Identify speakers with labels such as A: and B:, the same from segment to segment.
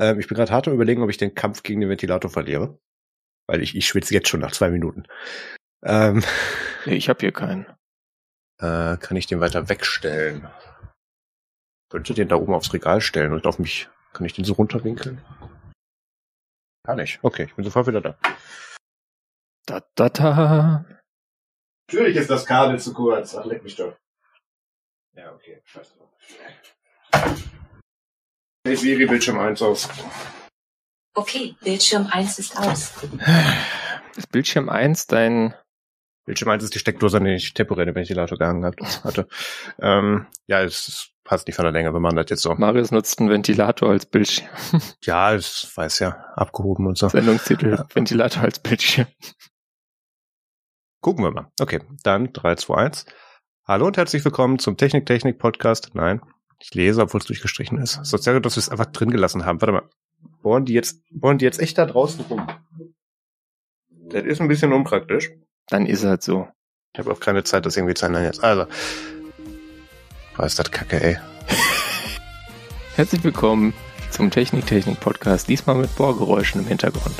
A: Ähm, ich bin gerade hart am überlegen, ob ich den Kampf gegen den Ventilator verliere. Weil ich, ich schwitze jetzt schon nach zwei Minuten. Ähm,
B: nee, ich habe hier keinen.
A: Äh, kann ich den weiter wegstellen? Könnte den da oben aufs Regal stellen und auf mich, kann ich den so runterwinkeln? Kann ich. Okay, ich bin sofort wieder da.
B: Da, da, da.
A: Natürlich ist das Kabel zu kurz. Ach, leck mich doch. Ja, okay. Scheiße. Hey Siri, Bildschirm 1 aus.
C: Okay, Bildschirm 1 ist aus.
B: Ist Bildschirm 1 dein
A: Bildschirm 1 ist die Steckdose, an die ich temporär den Ventilator gehangen hatte. ähm, ja, es passt nicht von der Länge, wenn man das jetzt so.
B: Marius nutzt einen Ventilator als Bildschirm.
A: ja, das weiß ja, abgehoben und so.
B: Sendungstitel, ja. Ventilator als Bildschirm.
A: Gucken wir mal. Okay, dann 3, 2, 1. Hallo und herzlich willkommen zum Technik-Technik-Podcast. Nein, ich lese, obwohl es durchgestrichen ist. So sehr gut, dass wir es einfach drin gelassen haben. Warte mal. Bohren die jetzt, bohren die jetzt echt da draußen rum? Das ist ein bisschen unpraktisch.
B: Dann ist halt so.
A: Ich habe auch keine Zeit, das irgendwie zu ändern jetzt. Also. Was ist das Kacke, ey.
B: Herzlich willkommen zum Technik-Technik-Podcast, diesmal mit Bohrgeräuschen im Hintergrund.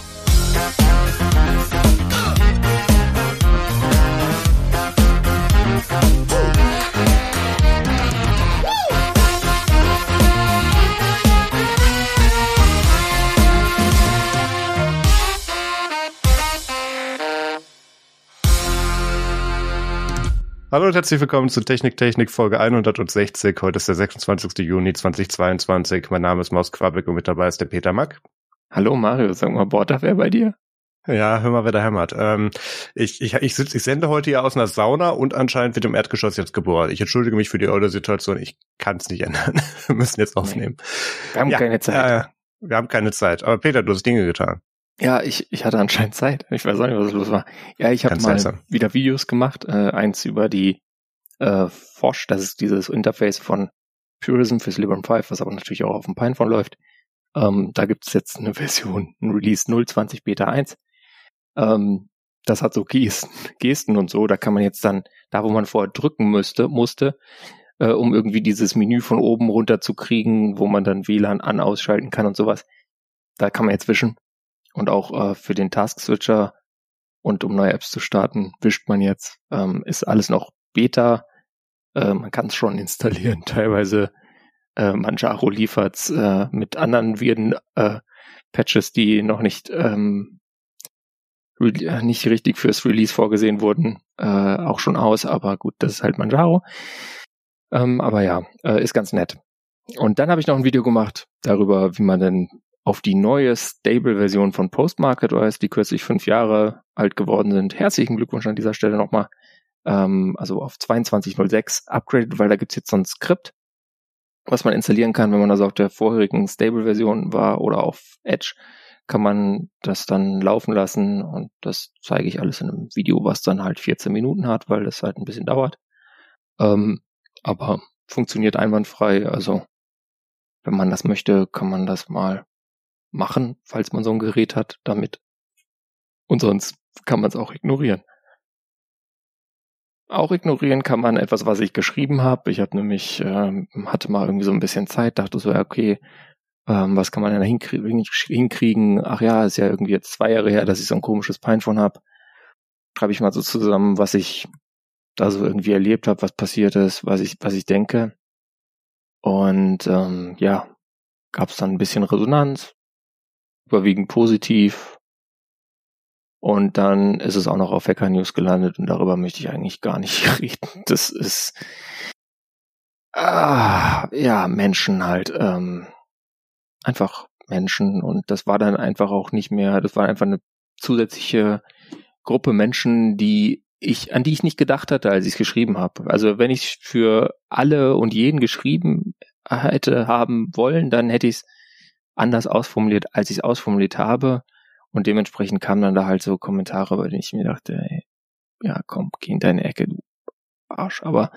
A: Hallo und herzlich willkommen zu Technik Technik Folge 160. Heute ist der 26. Juni 2022. Mein Name ist Maus Quabeck und mit dabei ist der Peter Mack.
B: Hallo Mario, sag mal, Bord wer bei dir?
A: Ja, hör mal, wer da hämmert. Ähm, ich, ich, ich, sitz, ich sende heute hier aus einer Sauna und anscheinend wird im Erdgeschoss jetzt geboren. Ich entschuldige mich für die eure Situation. Ich kann es nicht ändern. wir müssen jetzt aufnehmen.
B: Wir haben ja, keine Zeit.
A: Äh, wir haben keine Zeit. Aber Peter, du hast Dinge getan.
B: Ja, ich, ich hatte anscheinend Zeit. Ich weiß auch nicht, was los war. Ja, ich habe mal seltsam. wieder Videos gemacht. Äh, eins über die äh, Forsch, das ist dieses Interface von Purism fürs Librem 5, was aber natürlich auch auf dem Pinephone läuft. Ähm, da gibt es jetzt eine Version, ein Release 020 Beta 1. Ähm, das hat so Gesten, Gesten und so. Da kann man jetzt dann, da wo man vorher drücken müsste, musste, äh, um irgendwie dieses Menü von oben runter zu kriegen, wo man dann WLAN an ausschalten kann und sowas. Da kann man jetzt wischen und auch äh, für den Task Switcher und um neue Apps zu starten, wischt man jetzt. Ähm, ist alles noch Beta. Äh, man kann es schon installieren. Teilweise äh, Manjaro liefert äh, mit anderen Viren äh, Patches, die noch nicht ähm, äh, nicht richtig fürs Release vorgesehen wurden, äh, auch schon aus. Aber gut, das ist halt Manjaro. Ähm, aber ja, äh, ist ganz nett. Und dann habe ich noch ein Video gemacht darüber, wie man denn auf die neue Stable-Version von Postmarket OS, die kürzlich fünf Jahre alt geworden sind. Herzlichen Glückwunsch an dieser Stelle nochmal. Ähm, also auf 22.06 upgradet, weil da gibt's jetzt so ein Skript, was man installieren kann, wenn man also auf der vorherigen Stable-Version war oder auf Edge, kann man das dann laufen lassen und das zeige ich alles in einem Video, was dann halt 14 Minuten hat, weil das halt ein bisschen dauert. Ähm, aber funktioniert einwandfrei, also wenn man das möchte, kann man das mal machen, falls man so ein Gerät hat, damit. Und sonst kann man es auch ignorieren. Auch ignorieren kann man etwas, was ich geschrieben habe. Ich habe nämlich, ähm, hatte mal irgendwie so ein bisschen Zeit, dachte so, ja, okay, ähm, was kann man denn da hinkriegen, hinkriegen? Ach ja, ist ja irgendwie jetzt zwei Jahre her, dass ich so ein komisches Pinephone habe. Schreibe ich mal so zusammen, was ich da so irgendwie erlebt habe, was passiert ist, was ich, was ich denke. Und ähm, ja, gab es dann ein bisschen Resonanz, überwiegend positiv. Und dann ist es auch noch auf Hacker News gelandet und darüber möchte ich eigentlich gar nicht reden. Das ist ah, ja Menschen halt ähm, einfach Menschen und das war dann einfach auch nicht mehr. Das war einfach eine zusätzliche Gruppe Menschen, die ich an die ich nicht gedacht hatte, als ich es geschrieben habe. Also wenn ich für alle und jeden geschrieben hätte haben wollen, dann hätte ich es anders ausformuliert, als ich es ausformuliert habe. Und dementsprechend kamen dann da halt so Kommentare, bei denen ich mir dachte, ey, ja, komm, geh in deine Ecke, du Arsch. Aber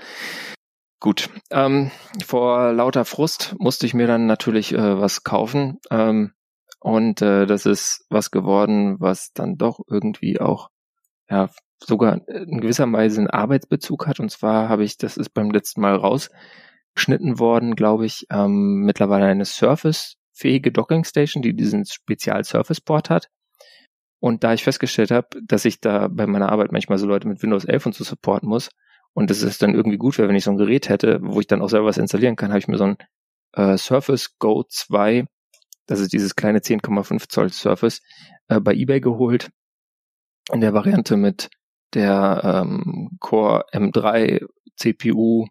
B: gut. Ähm, vor lauter Frust musste ich mir dann natürlich äh, was kaufen. Ähm, und äh, das ist was geworden, was dann doch irgendwie auch ja sogar in gewisser Weise einen Arbeitsbezug hat. Und zwar habe ich, das ist beim letzten Mal rausgeschnitten worden, glaube ich, ähm, mittlerweile eine Surface fähige Docking Station, die diesen Spezial Surface Port hat. Und da ich festgestellt habe, dass ich da bei meiner Arbeit manchmal so Leute mit Windows 11 und so supporten muss und es ist dann irgendwie gut wäre, wenn ich so ein Gerät hätte, wo ich dann auch selber was installieren kann, habe ich mir so ein äh, Surface Go 2, das ist dieses kleine 10,5 Zoll Surface, äh, bei eBay geholt. In der Variante mit der ähm, Core M3 CPU,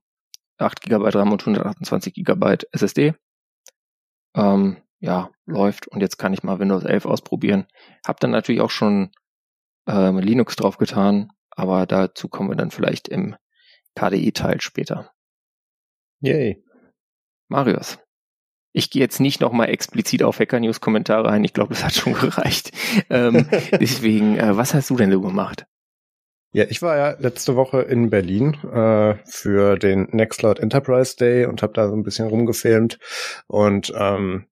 B: 8 GB RAM und 128 GB SSD. Ähm, ja, läuft und jetzt kann ich mal Windows 11 ausprobieren. Hab dann natürlich auch schon ähm, Linux draufgetan, aber dazu kommen wir dann vielleicht im KDE-Teil später.
A: Yay.
B: Marius. Ich gehe jetzt nicht nochmal explizit auf Hacker News Kommentare ein. Ich glaube, das hat schon gereicht. ähm, deswegen, äh, was hast du denn so gemacht?
A: Ja, ich war ja letzte Woche in Berlin äh, für den Nextcloud Enterprise Day und habe da so ein bisschen rumgefilmt. Und ähm,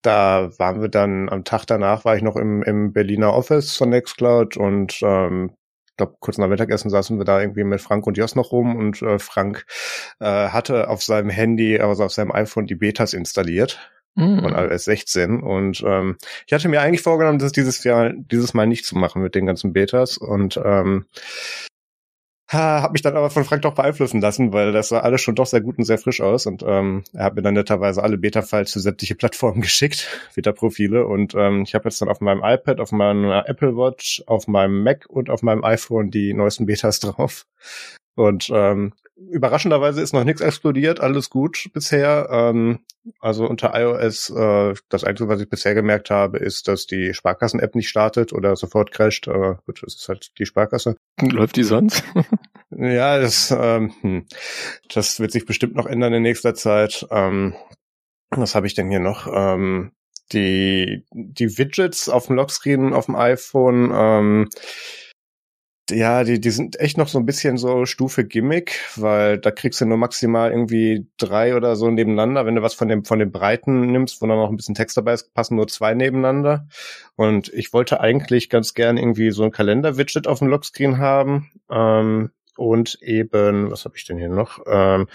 A: da waren wir dann am Tag danach war ich noch im, im Berliner Office von Nextcloud und ähm, glaube, kurz nach Mittagessen saßen wir da irgendwie mit Frank und Jos noch rum und äh, Frank äh, hatte auf seinem Handy, also auf seinem iPhone die Betas installiert mm. von iOS 16 und ähm, ich hatte mir eigentlich vorgenommen, das dieses Jahr, dieses Mal nicht zu machen mit den ganzen Betas und ähm, habe mich dann aber von Frank doch beeinflussen lassen, weil das sah alles schon doch sehr gut und sehr frisch aus. Und ähm, er hat mir dann netterweise alle Beta-Files für sämtliche Plattformen geschickt, Beta-Profile. Und ähm, ich habe jetzt dann auf meinem iPad, auf meiner Apple Watch, auf meinem Mac und auf meinem iPhone die neuesten Betas drauf. Und ähm, überraschenderweise ist noch nichts explodiert, alles gut bisher. Ähm, also unter iOS, äh, das Einzige, was ich bisher gemerkt habe, ist, dass die Sparkassen-App nicht startet oder sofort crasht. Aber gut, das ist halt die Sparkasse.
B: Läuft die sonst?
A: ja, das, ähm, hm, das wird sich bestimmt noch ändern in nächster Zeit. Ähm, was habe ich denn hier noch? Ähm, die, die Widgets auf dem Lockscreen auf dem iPhone, ähm, ja, die, die sind echt noch so ein bisschen so Stufe Gimmick, weil da kriegst du nur maximal irgendwie drei oder so nebeneinander. Wenn du was von dem, von den Breiten nimmst, wo dann noch ein bisschen Text dabei ist, passen nur zwei nebeneinander. Und ich wollte eigentlich ganz gern irgendwie so ein Kalender-Widget auf dem Lockscreen haben. Ähm, und eben, was habe ich denn hier noch? Ähm,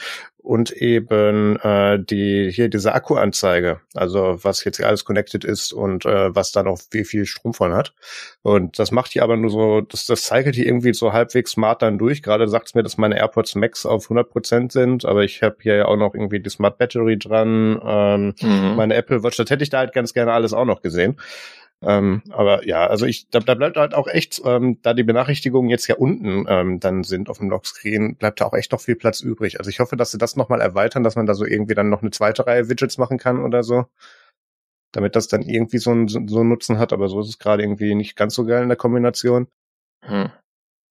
A: und eben äh, die hier diese Akkuanzeige, also was jetzt alles connected ist und äh, was da noch wie viel Strom von hat. Und das macht die aber nur so, das, das cycelt die irgendwie so halbwegs smart dann durch. Gerade sagt es mir, dass meine AirPods Max auf 100% sind, aber ich habe hier ja auch noch irgendwie die Smart Battery dran, ähm, mhm. meine Apple Watch, das hätte ich da halt ganz gerne alles auch noch gesehen. Ähm, aber ja, also ich, da, da bleibt halt auch echt, ähm, da die Benachrichtigungen jetzt ja unten ähm, dann sind auf dem Lockscreen, bleibt da auch echt noch viel Platz übrig. Also ich hoffe, dass sie das nochmal erweitern, dass man da so irgendwie dann noch eine zweite Reihe Widgets machen kann oder so. Damit das dann irgendwie so einen so einen Nutzen hat, aber so ist es gerade irgendwie nicht ganz so geil in der Kombination. Hm.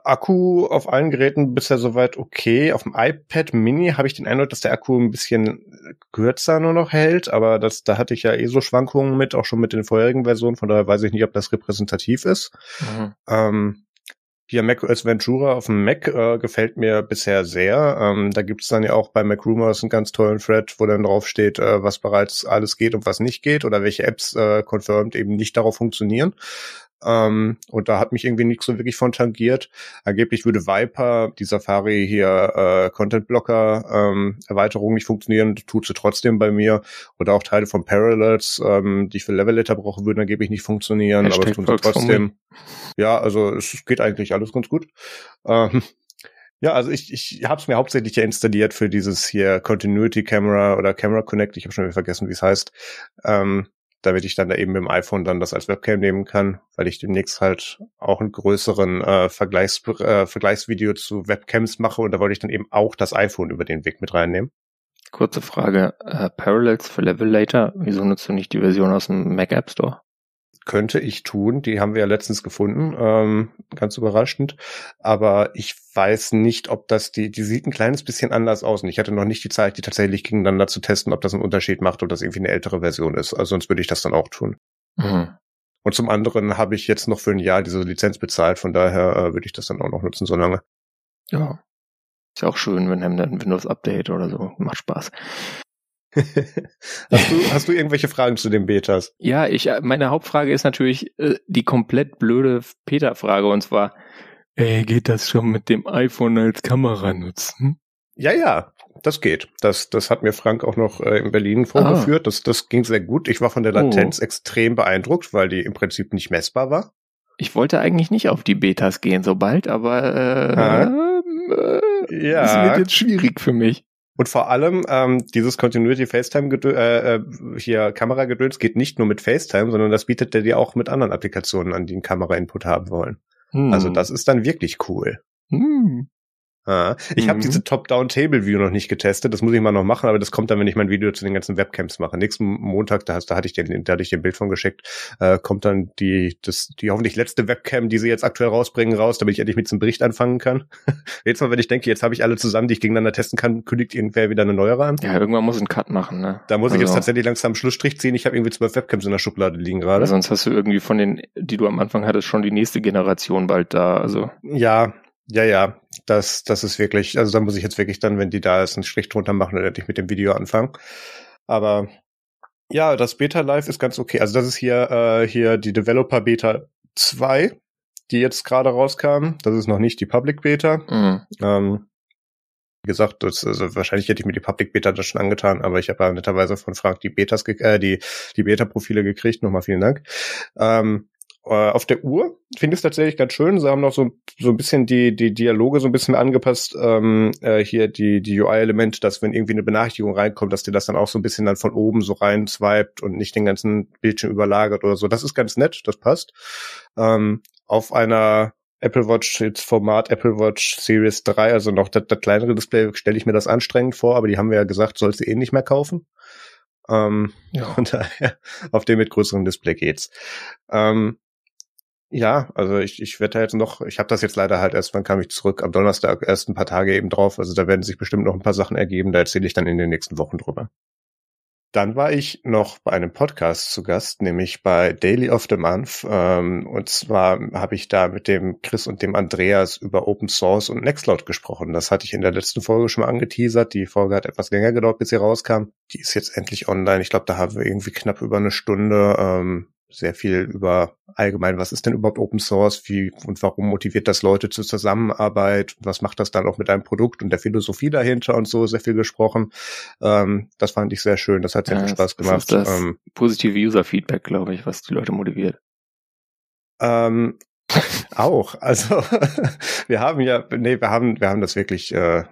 A: Akku auf allen Geräten bisher soweit okay. Auf dem iPad Mini habe ich den Eindruck, dass der Akku ein bisschen kürzer nur noch hält, aber das, da hatte ich ja eh so Schwankungen mit, auch schon mit den vorherigen Versionen, von daher weiß ich nicht, ob das repräsentativ ist. Mhm. Ähm, hier macOS Ventura auf dem Mac äh, gefällt mir bisher sehr. Ähm, da gibt's dann ja auch bei MacRumors einen ganz tollen Thread, wo dann drauf steht, äh, was bereits alles geht und was nicht geht oder welche Apps äh, confirmed eben nicht darauf funktionieren. Ähm, und da hat mich irgendwie nichts so wirklich von tangiert. Angeblich würde Viper, die Safari hier äh, Content Blocker ähm, Erweiterung nicht funktionieren, tut sie trotzdem bei mir. Oder auch Teile von Parallels, ähm, die ich für Levelator brauche, würden angeblich nicht funktionieren, Hashtag aber es tun sie trotzdem. Ja, also es geht eigentlich alles ganz gut. Ähm, ja, also ich, ich habe es mir hauptsächlich ja installiert für dieses hier Continuity Camera oder Camera Connect. Ich habe schon wieder vergessen, wie es heißt. Ähm, damit ich dann da eben mit dem iPhone dann das als Webcam nehmen kann, weil ich demnächst halt auch einen größeren äh, Vergleichs, äh, Vergleichsvideo zu Webcams mache und da wollte ich dann eben auch das iPhone über den Weg mit reinnehmen.
B: Kurze Frage, äh, Parallels für Levelator, wieso nutzt du nicht die Version aus dem Mac App Store?
A: Könnte ich tun. Die haben wir ja letztens gefunden, ähm, ganz überraschend. Aber ich weiß nicht, ob das die, die sieht ein kleines bisschen anders aus. Und ich hatte noch nicht die Zeit, die tatsächlich gegeneinander zu testen, ob das einen Unterschied macht, ob das irgendwie eine ältere Version ist. Also sonst würde ich das dann auch tun. Mhm. Und zum anderen habe ich jetzt noch für ein Jahr diese Lizenz bezahlt, von daher äh, würde ich das dann auch noch nutzen, so lange.
B: Ja. Ist ja auch schön, wenn einem dann ein Windows Update oder so. Macht Spaß.
A: Hast, du, hast du irgendwelche Fragen zu den Betas?
B: Ja, ich, äh, meine Hauptfrage ist natürlich äh, die komplett blöde Peter-Frage und zwar, ey, geht das schon mit dem iPhone als Kamera nutzen?
A: Ja, ja. das geht. Das, das hat mir Frank auch noch äh, in Berlin vorgeführt. Ah. Das, das ging sehr gut. Ich war von der Latenz oh. extrem beeindruckt, weil die im Prinzip nicht messbar war.
B: Ich wollte eigentlich nicht auf die Betas gehen so bald, aber äh, äh, ja. das wird jetzt schwierig für mich.
A: Und vor allem ähm, dieses Continuity FaceTime äh, äh, hier Kameragedöns geht nicht nur mit FaceTime, sondern das bietet er dir auch mit anderen Applikationen an, die einen Kamera-Input haben wollen. Hm. Also das ist dann wirklich cool. Hm. Ah, ich mhm. habe diese Top-Down-Table-View noch nicht getestet. Das muss ich mal noch machen, aber das kommt dann, wenn ich mein Video zu den ganzen Webcams mache. Nächsten Montag, da, hast, da hatte ich den, da hatte ich den Bild von geschickt, äh, kommt dann die, das, die hoffentlich letzte Webcam, die sie jetzt aktuell rausbringen, raus, damit ich endlich mit diesem Bericht anfangen kann. jetzt mal, wenn ich denke, jetzt habe ich alle zusammen, die ich gegeneinander testen kann, kündigt irgendwer wieder eine neuere an.
B: Ja, irgendwann muss ein Cut machen, ne?
A: Da muss also. ich jetzt also tatsächlich langsam einen Schlussstrich ziehen. Ich habe irgendwie zwölf Webcams in der Schublade liegen gerade.
B: Sonst hast du irgendwie von den, die du am Anfang hattest, schon die nächste Generation bald da. Also
A: ja, ja, ja, das, das ist wirklich, also da muss ich jetzt wirklich dann, wenn die da ist, einen Strich drunter machen und endlich mit dem Video anfangen. Aber ja, das Beta Live ist ganz okay. Also das ist hier, äh, hier die Developer Beta 2, die jetzt gerade rauskam. Das ist noch nicht die Public Beta. Mhm. Ähm, wie gesagt, das, also wahrscheinlich hätte ich mir die Public Beta das schon angetan, aber ich habe ja netterweise von Frank die Betas, äh, die, die Beta-Profile gekriegt. Nochmal vielen Dank. Ähm, äh, auf der Uhr finde ich es tatsächlich ganz schön. Sie haben noch so, so ein bisschen die, die Dialoge so ein bisschen angepasst. Ähm, äh, hier die, die UI-Elemente, dass wenn irgendwie eine Benachrichtigung reinkommt, dass dir das dann auch so ein bisschen dann von oben so rein swiped und nicht den ganzen Bildschirm überlagert oder so. Das ist ganz nett, das passt. Ähm, auf einer Apple Watch jetzt Format Apple Watch Series 3, also noch das, das kleinere Display, stelle ich mir das anstrengend vor, aber die haben wir ja gesagt, sollst du eh nicht mehr kaufen. Ähm, ja. Von daher, auf dem mit größerem Display geht's. Ähm, ja, also ich, ich werde da jetzt noch, ich habe das jetzt leider halt erst, wann kam ich zurück? Am Donnerstag erst ein paar Tage eben drauf. Also da werden sich bestimmt noch ein paar Sachen ergeben, da erzähle ich dann in den nächsten Wochen drüber. Dann war ich noch bei einem Podcast zu Gast, nämlich bei Daily of the Month. Ähm, und zwar habe ich da mit dem Chris und dem Andreas über Open Source und Nextcloud gesprochen. Das hatte ich in der letzten Folge schon mal angeteasert. Die Folge hat etwas länger gedauert, bis sie rauskam. Die ist jetzt endlich online. Ich glaube, da haben wir irgendwie knapp über eine Stunde ähm, sehr viel über allgemein, was ist denn überhaupt Open Source, wie und warum motiviert das Leute zur Zusammenarbeit, was macht das dann auch mit einem Produkt und der Philosophie dahinter und so sehr viel gesprochen. Ähm, das fand ich sehr schön, das hat sehr ja, viel Spaß gemacht. Das
B: ist das ähm, positive User-Feedback, glaube ich, was die Leute motiviert.
A: Ähm, auch, also wir haben ja, nee, wir haben, wir haben das wirklich äh,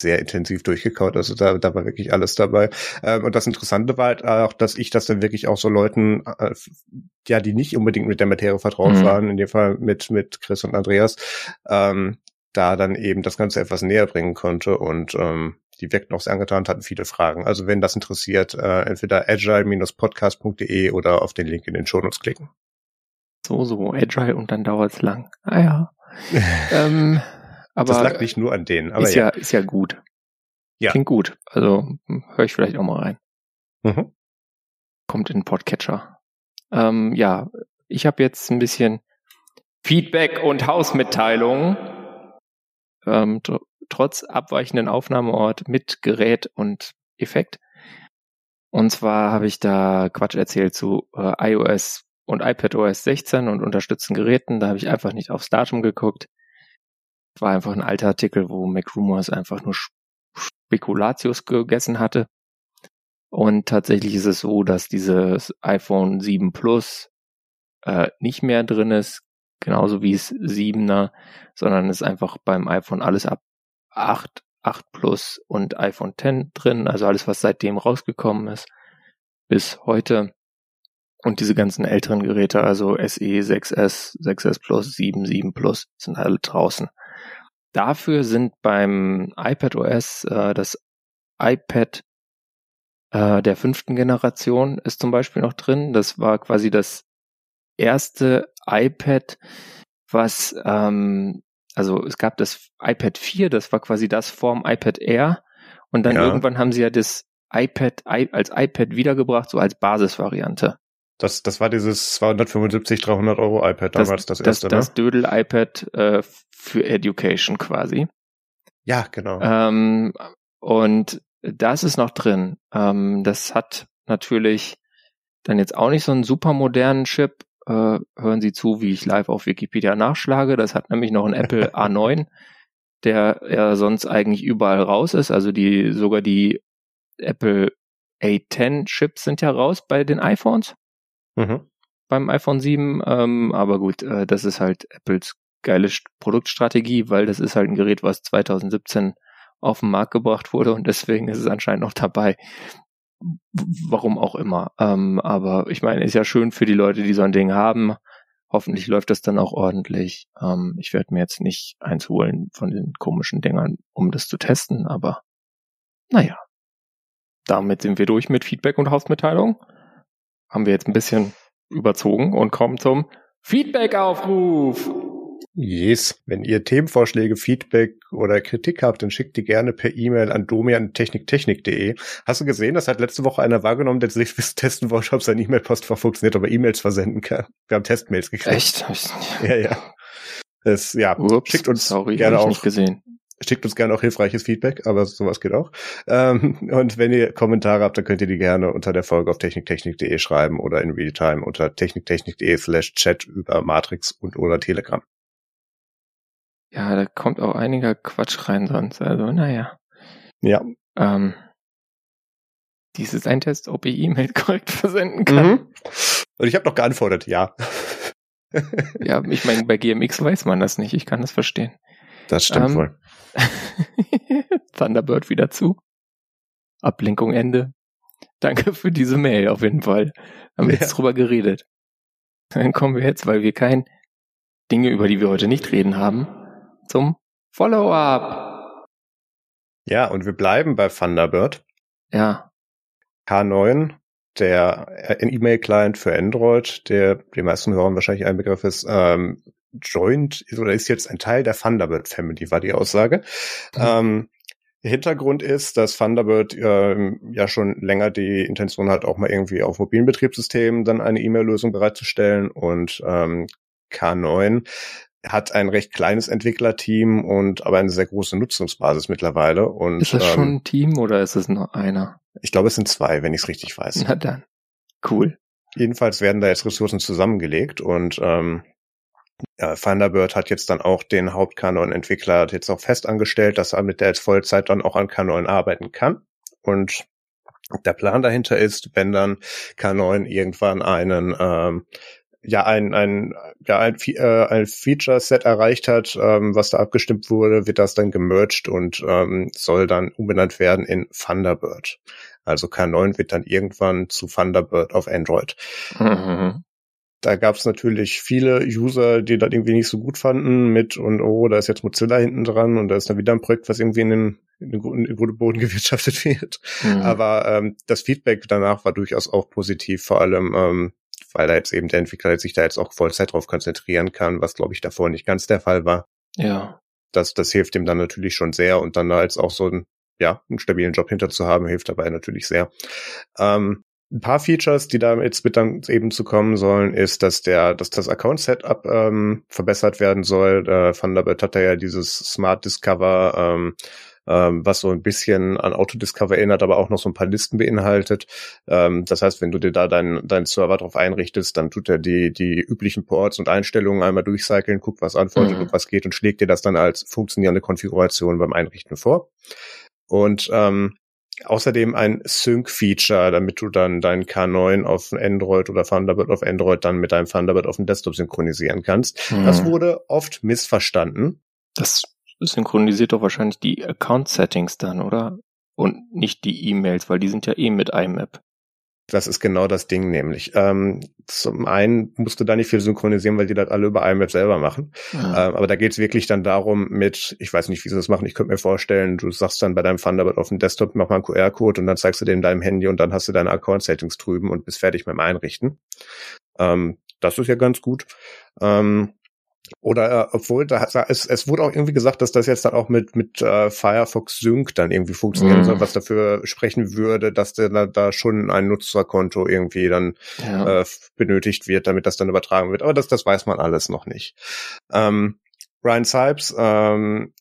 A: sehr intensiv durchgekaut. Also da, da war wirklich alles dabei. Ähm, und das Interessante war halt auch, dass ich das dann wirklich auch so Leuten, äh, ja, die nicht unbedingt mit der Materie vertraut mhm. waren, in dem Fall mit, mit Chris und Andreas, ähm, da dann eben das Ganze etwas näher bringen konnte und ähm, die wirkten auch sehr angetan und hatten viele Fragen. Also wenn das interessiert, äh, entweder agile-podcast.de oder auf den Link in den Shownotes klicken.
B: So, so, agile und dann dauert's lang. Ah ja. ähm, aber
A: das lag nicht nur an denen. Aber
B: ist ja, ja ist ja gut. Ja. Klingt gut. Also hm, höre ich vielleicht auch mal rein. Mhm. Kommt in den Podcatcher. Ähm, ja, ich habe jetzt ein bisschen Feedback und Hausmitteilung. Ähm, tr trotz abweichenden Aufnahmeort mit Gerät und Effekt. Und zwar habe ich da Quatsch erzählt zu äh, iOS und iPadOS 16 und unterstützten Geräten. Da habe ich einfach nicht aufs Datum geguckt war einfach ein alter Artikel, wo McRumors einfach nur Spekulatius gegessen hatte. Und tatsächlich ist es so, dass dieses iPhone 7 Plus äh, nicht mehr drin ist, genauso wie es 7er, sondern ist einfach beim iPhone alles ab 8, 8 Plus und iPhone 10 drin, also alles, was seitdem rausgekommen ist, bis heute. Und diese ganzen älteren Geräte, also SE, 6S, 6S Plus, 7, 7 Plus, sind alle draußen. Dafür sind beim iPad OS äh, das iPad äh, der fünften Generation ist zum Beispiel noch drin. Das war quasi das erste iPad, was ähm, also es gab das iPad 4, das war quasi das vorm iPad Air und dann ja. irgendwann haben sie ja das iPad als iPad wiedergebracht, so als Basisvariante.
A: Das, das war dieses 275, 300 Euro iPad damals, das, das erste,
B: das, das ne? Dödel-iPad äh, für Education quasi.
A: Ja, genau.
B: Ähm, und das ist noch drin. Ähm, das hat natürlich dann jetzt auch nicht so einen super modernen Chip. Äh, hören Sie zu, wie ich live auf Wikipedia nachschlage. Das hat nämlich noch einen Apple A9. der ja sonst eigentlich überall raus ist. Also die, sogar die Apple A10 Chips sind ja raus bei den iPhones. Mhm. Beim iPhone 7. Ähm, aber gut, äh, das ist halt Apples geile Produktstrategie, weil das ist halt ein Gerät, was 2017 auf den Markt gebracht wurde und deswegen ist es anscheinend noch dabei. Warum auch immer. Ähm, aber ich meine, ist ja schön für die Leute, die so ein Ding haben. Hoffentlich läuft das dann auch ordentlich. Ähm, ich werde mir jetzt nicht eins holen von den komischen Dingern, um das zu testen, aber naja. Damit sind wir durch mit Feedback und Hausmitteilung. Haben wir jetzt ein bisschen überzogen und kommen zum Feedback-Aufruf.
A: Yes. Wenn ihr Themenvorschläge, Feedback oder Kritik habt, dann schickt die gerne per E-Mail an domian.techniktechnik.de. Hast du gesehen, das hat letzte Woche einer wahrgenommen, der sich bis testen wollte, ob sein E-Mail-Postfach funktioniert, aber E-Mails versenden kann. Wir haben Testmails gekriegt.
B: Echt?
A: Ja, ja. Es, ja,
B: Ups, schickt uns sorry, gerne auch. Nicht gesehen.
A: Schickt uns gerne auch hilfreiches Feedback, aber sowas geht auch. Ähm, und wenn ihr Kommentare habt, dann könnt ihr die gerne unter der Folge auf techniktechnik.de schreiben oder in Realtime unter techniktechnik.de slash chat über Matrix und oder Telegram.
B: Ja, da kommt auch einiger Quatsch rein sonst. Also, naja.
A: Ja.
B: Ähm, dies ist ein Test, ob ich E-Mail korrekt versenden kann. Mhm.
A: Und ich habe noch geantwortet, ja.
B: ja, ich meine, bei GMX weiß man das nicht. Ich kann das verstehen.
A: Das stimmt ähm, wohl.
B: Thunderbird wieder zu. Ablenkung Ende. Danke für diese Mail auf jeden Fall. Haben wir ja. jetzt drüber geredet. Dann kommen wir jetzt, weil wir kein Dinge, über die wir heute nicht reden haben, zum Follow-up.
A: Ja, und wir bleiben bei Thunderbird.
B: Ja.
A: K9, der E-Mail-Client für Android, der die meisten Hörern wahrscheinlich ein Begriff ist, ähm, joint oder ist jetzt ein Teil der Thunderbird Family, war die Aussage. Mhm. Ähm, Hintergrund ist, dass Thunderbird ähm, ja schon länger die Intention hat, auch mal irgendwie auf mobilen Betriebssystemen dann eine E-Mail-Lösung bereitzustellen und ähm, K9 hat ein recht kleines Entwicklerteam und aber eine sehr große Nutzungsbasis mittlerweile. Und,
B: ist das ähm, schon ein Team oder ist es nur einer?
A: Ich glaube, es sind zwei, wenn ich es richtig weiß.
B: Na dann. Cool.
A: Jedenfalls werden da jetzt Ressourcen zusammengelegt und ähm, Thunderbird hat jetzt dann auch den Hauptkanon-Entwickler jetzt auch fest angestellt, dass er mit der jetzt Vollzeit dann auch an Kanon arbeiten kann. Und der Plan dahinter ist, wenn dann K9 irgendwann einen ähm, ja ein ein ja ein, äh, ein Feature Set erreicht hat, ähm, was da abgestimmt wurde, wird das dann gemerged und ähm, soll dann umbenannt werden in Thunderbird. Also K9 wird dann irgendwann zu Thunderbird auf Android. Mhm. Da gab es natürlich viele User, die das irgendwie nicht so gut fanden mit und oh, da ist jetzt Mozilla hinten dran und da ist dann wieder ein Projekt, was irgendwie in den, in den, in den guten Boden gewirtschaftet wird. Mhm. Aber ähm, das Feedback danach war durchaus auch positiv, vor allem ähm, weil da jetzt eben der Entwickler sich da jetzt auch Vollzeit drauf konzentrieren kann, was glaube ich davor nicht ganz der Fall war.
B: Ja.
A: Das, das hilft ihm dann natürlich schon sehr und dann da jetzt auch so ein, ja, einen stabilen Job hinter zu haben, hilft dabei natürlich sehr. Ähm, ein paar Features, die da jetzt mit dann eben zu kommen sollen, ist, dass der, dass das Account-Setup ähm, verbessert werden soll. Äh, Thunderbird hat ja dieses Smart Discover ähm, ähm, was so ein bisschen an Autodiscover erinnert, aber auch noch so ein paar Listen beinhaltet. Ähm, das heißt, wenn du dir da deinen deinen Server drauf einrichtest, dann tut er die die üblichen Ports und Einstellungen einmal durchcyclen, guckt, was antwortet mhm. und was geht und schlägt dir das dann als funktionierende Konfiguration beim Einrichten vor. Und ähm, außerdem ein Sync-Feature, damit du dann deinen K9 auf Android oder Thunderbird auf Android dann mit deinem Thunderbird auf dem Desktop synchronisieren kannst. Mhm. Das wurde oft missverstanden.
B: Das synchronisiert doch wahrscheinlich die Account-Settings dann, oder? Und nicht die E-Mails, weil die sind ja eh mit IMAP.
A: Das ist genau das Ding nämlich. Ähm, zum einen musst du da nicht viel synchronisieren, weil die das alle über IMAP selber machen. Ja. Ähm, aber da geht es wirklich dann darum mit, ich weiß nicht, wie sie das machen, ich könnte mir vorstellen, du sagst dann bei deinem Thunderbird auf dem Desktop, mach mal einen QR-Code und dann zeigst du den in deinem Handy und dann hast du deine Account-Settings drüben und bist fertig mit dem Einrichten. Ähm, das ist ja ganz gut. Ähm, oder äh, obwohl, da hat, es, es wurde auch irgendwie gesagt, dass das jetzt dann auch mit, mit äh, Firefox Sync dann irgendwie funktionieren mm. soll, was dafür sprechen würde, dass da, da schon ein Nutzerkonto irgendwie dann ja. äh, benötigt wird, damit das dann übertragen wird. Aber das, das weiß man alles noch nicht. Ähm, Ryan Sipes ähm,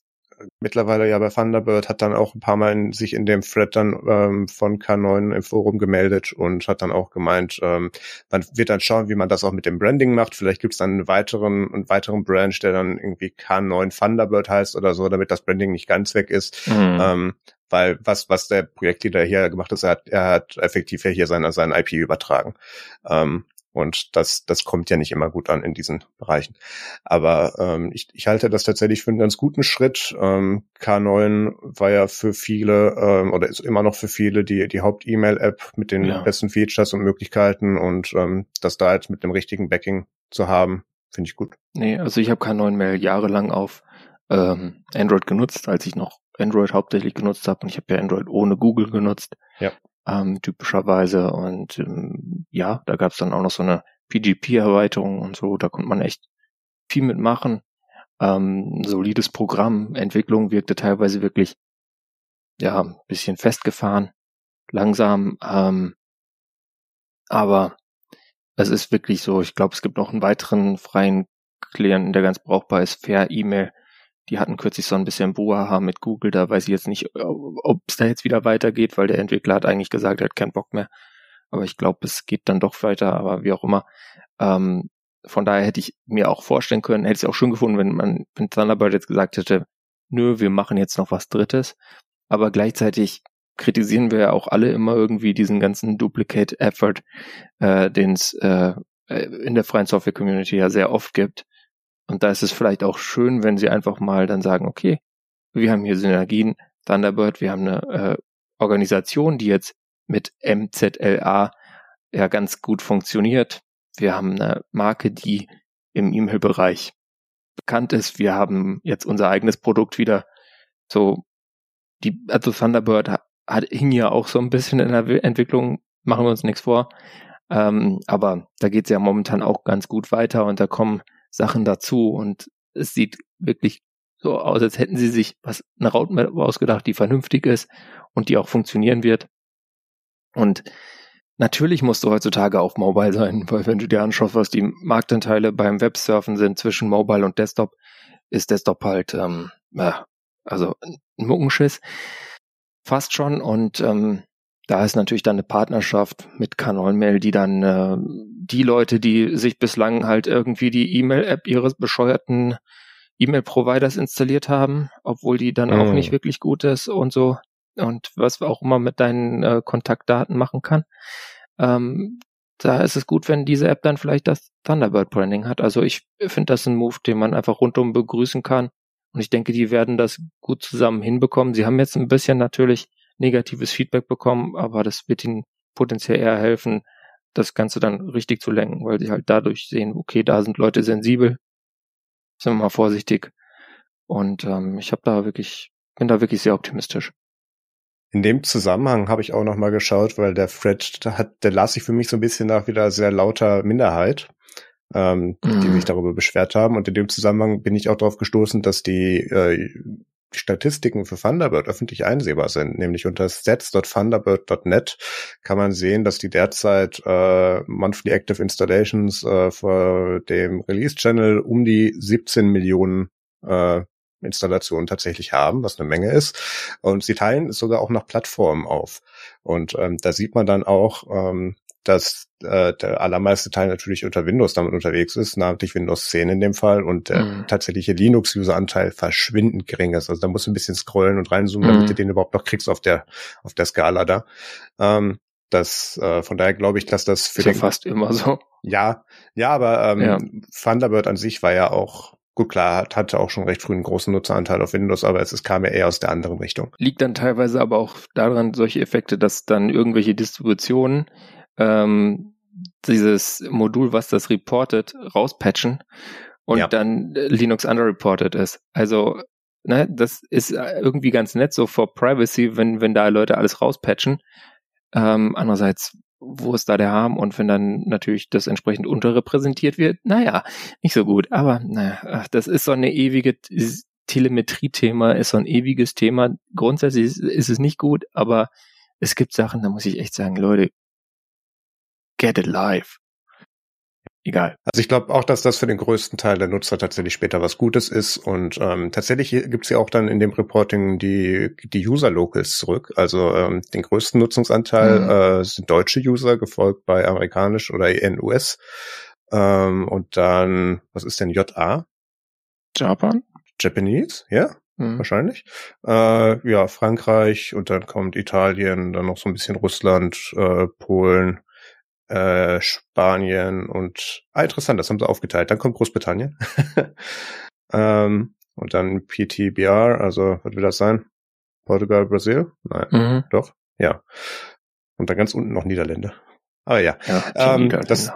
A: mittlerweile ja bei Thunderbird, hat dann auch ein paar Mal in, sich in dem Thread dann ähm, von K9 im Forum gemeldet und hat dann auch gemeint, ähm, man wird dann schauen, wie man das auch mit dem Branding macht. Vielleicht gibt's dann einen weiteren, einen weiteren Branch, der dann irgendwie K9 Thunderbird heißt oder so, damit das Branding nicht ganz weg ist. Mhm. Ähm, weil was, was der Projektleader hier gemacht hat, er hat, er hat effektiv ja hier sein, sein IP übertragen. Ähm, und das, das kommt ja nicht immer gut an in diesen Bereichen. Aber ähm, ich, ich halte das tatsächlich für einen ganz guten Schritt. Ähm, K9 war ja für viele ähm, oder ist immer noch für viele die, die Haupt-E-Mail-App mit den ja. besten Features und Möglichkeiten und ähm, das da jetzt mit dem richtigen Backing zu haben, finde ich gut.
B: Nee, also ich habe K9 Mail jahrelang auf ähm, Android genutzt, als ich noch Android hauptsächlich genutzt habe und ich habe ja Android ohne Google genutzt. Ja ähm, typischerweise. Und ähm, ja, da gab es dann auch noch so eine PGP-Erweiterung und so, da konnte man echt viel mitmachen. Ähm, solides Programm, Entwicklung wirkte teilweise wirklich ja ein bisschen festgefahren, langsam, ähm, aber es ist wirklich so, ich glaube, es gibt noch einen weiteren freien Klienten, der ganz brauchbar ist, Fair E-Mail die hatten kürzlich so ein bisschen Buhaha mit Google, da weiß ich jetzt nicht, ob es da jetzt wieder weitergeht, weil der Entwickler hat eigentlich gesagt, er hat keinen Bock mehr. Aber ich glaube, es geht dann doch weiter, aber wie auch immer. Ähm, von daher hätte ich mir auch vorstellen können, hätte ich es auch schön gefunden, wenn man, wenn Thunderbird jetzt gesagt hätte, nö, wir machen jetzt noch was Drittes. Aber gleichzeitig kritisieren wir ja auch alle immer irgendwie diesen ganzen Duplicate Effort, äh, den es äh, in der freien Software Community ja sehr oft gibt. Und da ist es vielleicht auch schön, wenn sie einfach mal dann sagen, okay, wir haben hier Synergien, Thunderbird, wir haben eine äh, Organisation, die jetzt mit MZLA ja ganz gut funktioniert. Wir haben eine Marke, die im E-Mail-Bereich bekannt ist. Wir haben jetzt unser eigenes Produkt wieder. So, die, also Thunderbird hat, hing ja auch so ein bisschen in der Entwicklung, machen wir uns nichts vor. Ähm, aber da geht es ja momentan auch ganz gut weiter und da kommen Sachen dazu und es sieht wirklich so aus, als hätten sie sich was eine Roadmap ausgedacht, die vernünftig ist und die auch funktionieren wird. Und natürlich musst du heutzutage auf Mobile sein, weil wenn du dir anschaust, was die Marktanteile beim Websurfen sind zwischen Mobile und Desktop, ist Desktop halt ähm, also ein Muckenschiss. Fast schon und ähm, da ist natürlich dann eine Partnerschaft mit Canonmail, die dann äh, die Leute, die sich bislang halt irgendwie die E-Mail-App ihres bescheuerten E-Mail-Providers installiert haben, obwohl die dann mhm. auch nicht wirklich gut ist und so und was auch immer mit deinen äh, Kontaktdaten machen kann. Ähm, da ist es gut, wenn diese App dann vielleicht das Thunderbird Branding hat. Also ich finde das ein Move, den man einfach rundum begrüßen kann. Und ich denke, die werden das gut zusammen hinbekommen. Sie haben jetzt ein bisschen natürlich negatives Feedback bekommen, aber das wird ihnen potenziell eher helfen, das Ganze dann richtig zu lenken, weil sie halt dadurch sehen, okay, da sind Leute sensibel, sind wir mal vorsichtig. Und ähm, ich habe da wirklich, bin da wirklich sehr optimistisch.
A: In dem Zusammenhang habe ich auch noch mal geschaut, weil der Fred, da hat, der las sich für mich so ein bisschen nach wieder sehr lauter Minderheit, ähm, mm. die mhm. sich darüber beschwert haben. Und in dem Zusammenhang bin ich auch darauf gestoßen, dass die äh, die Statistiken für Thunderbird öffentlich einsehbar sind, nämlich unter stats.thunderbird.net kann man sehen, dass die derzeit äh, Monthly Active Installations äh, für dem Release Channel um die 17 Millionen äh, Installationen tatsächlich haben, was eine Menge ist. Und sie teilen es sogar auch nach Plattformen auf. Und ähm, da sieht man dann auch, ähm, dass äh, der allermeiste Teil natürlich unter Windows damit unterwegs ist, namentlich Windows 10 in dem Fall und der mhm. tatsächliche Linux-User-Anteil verschwindend gering ist. Also da musst du ein bisschen scrollen und reinzoomen, mhm. damit du den überhaupt noch kriegst auf der auf der Skala da. Ähm, das äh, von daher glaube ich, dass das
B: für ist den, ja fast immer so.
A: Ja, ja, aber ähm, ja. Thunderbird an sich war ja auch Gut, klar, hat, hatte auch schon recht früh einen großen Nutzeranteil auf Windows, aber es, es kam ja eher aus der anderen Richtung.
B: Liegt dann teilweise aber auch daran, solche Effekte, dass dann irgendwelche Distributionen ähm, dieses Modul, was das reportet, rauspatchen und ja. dann Linux underreported ist. Also, ne, das ist irgendwie ganz nett so for Privacy, wenn, wenn da Leute alles rauspatchen. Ähm, andererseits, wo ist da der Harm? Und wenn dann natürlich das entsprechend unterrepräsentiert wird, naja, nicht so gut. Aber naja, das ist so eine ewige Telemetrie-Thema, ist so ein ewiges Thema. Grundsätzlich ist, ist es nicht gut, aber es gibt Sachen, da muss ich echt sagen, Leute, get it live. egal.
A: Also ich glaube auch, dass das für den größten Teil der Nutzer tatsächlich später was Gutes ist. Und ähm, tatsächlich gibt es ja auch dann in dem Reporting die, die User-Locals zurück. Also ähm, den größten Nutzungsanteil mhm. äh, sind deutsche User, gefolgt bei amerikanisch oder NUS. Ähm, und dann, was ist denn JA?
B: Japan?
A: Japanese, ja, mhm. wahrscheinlich. Äh, ja, Frankreich und dann kommt Italien, dann noch so ein bisschen Russland, äh, Polen, äh, Spanien und ah, interessant, das haben sie aufgeteilt. Dann kommt Großbritannien. ähm, und dann PTBR, also was will das sein? Portugal, Brasil? Nein, mhm. doch, ja. Und dann ganz unten noch Niederlande. Aber ja, ja ähm, das,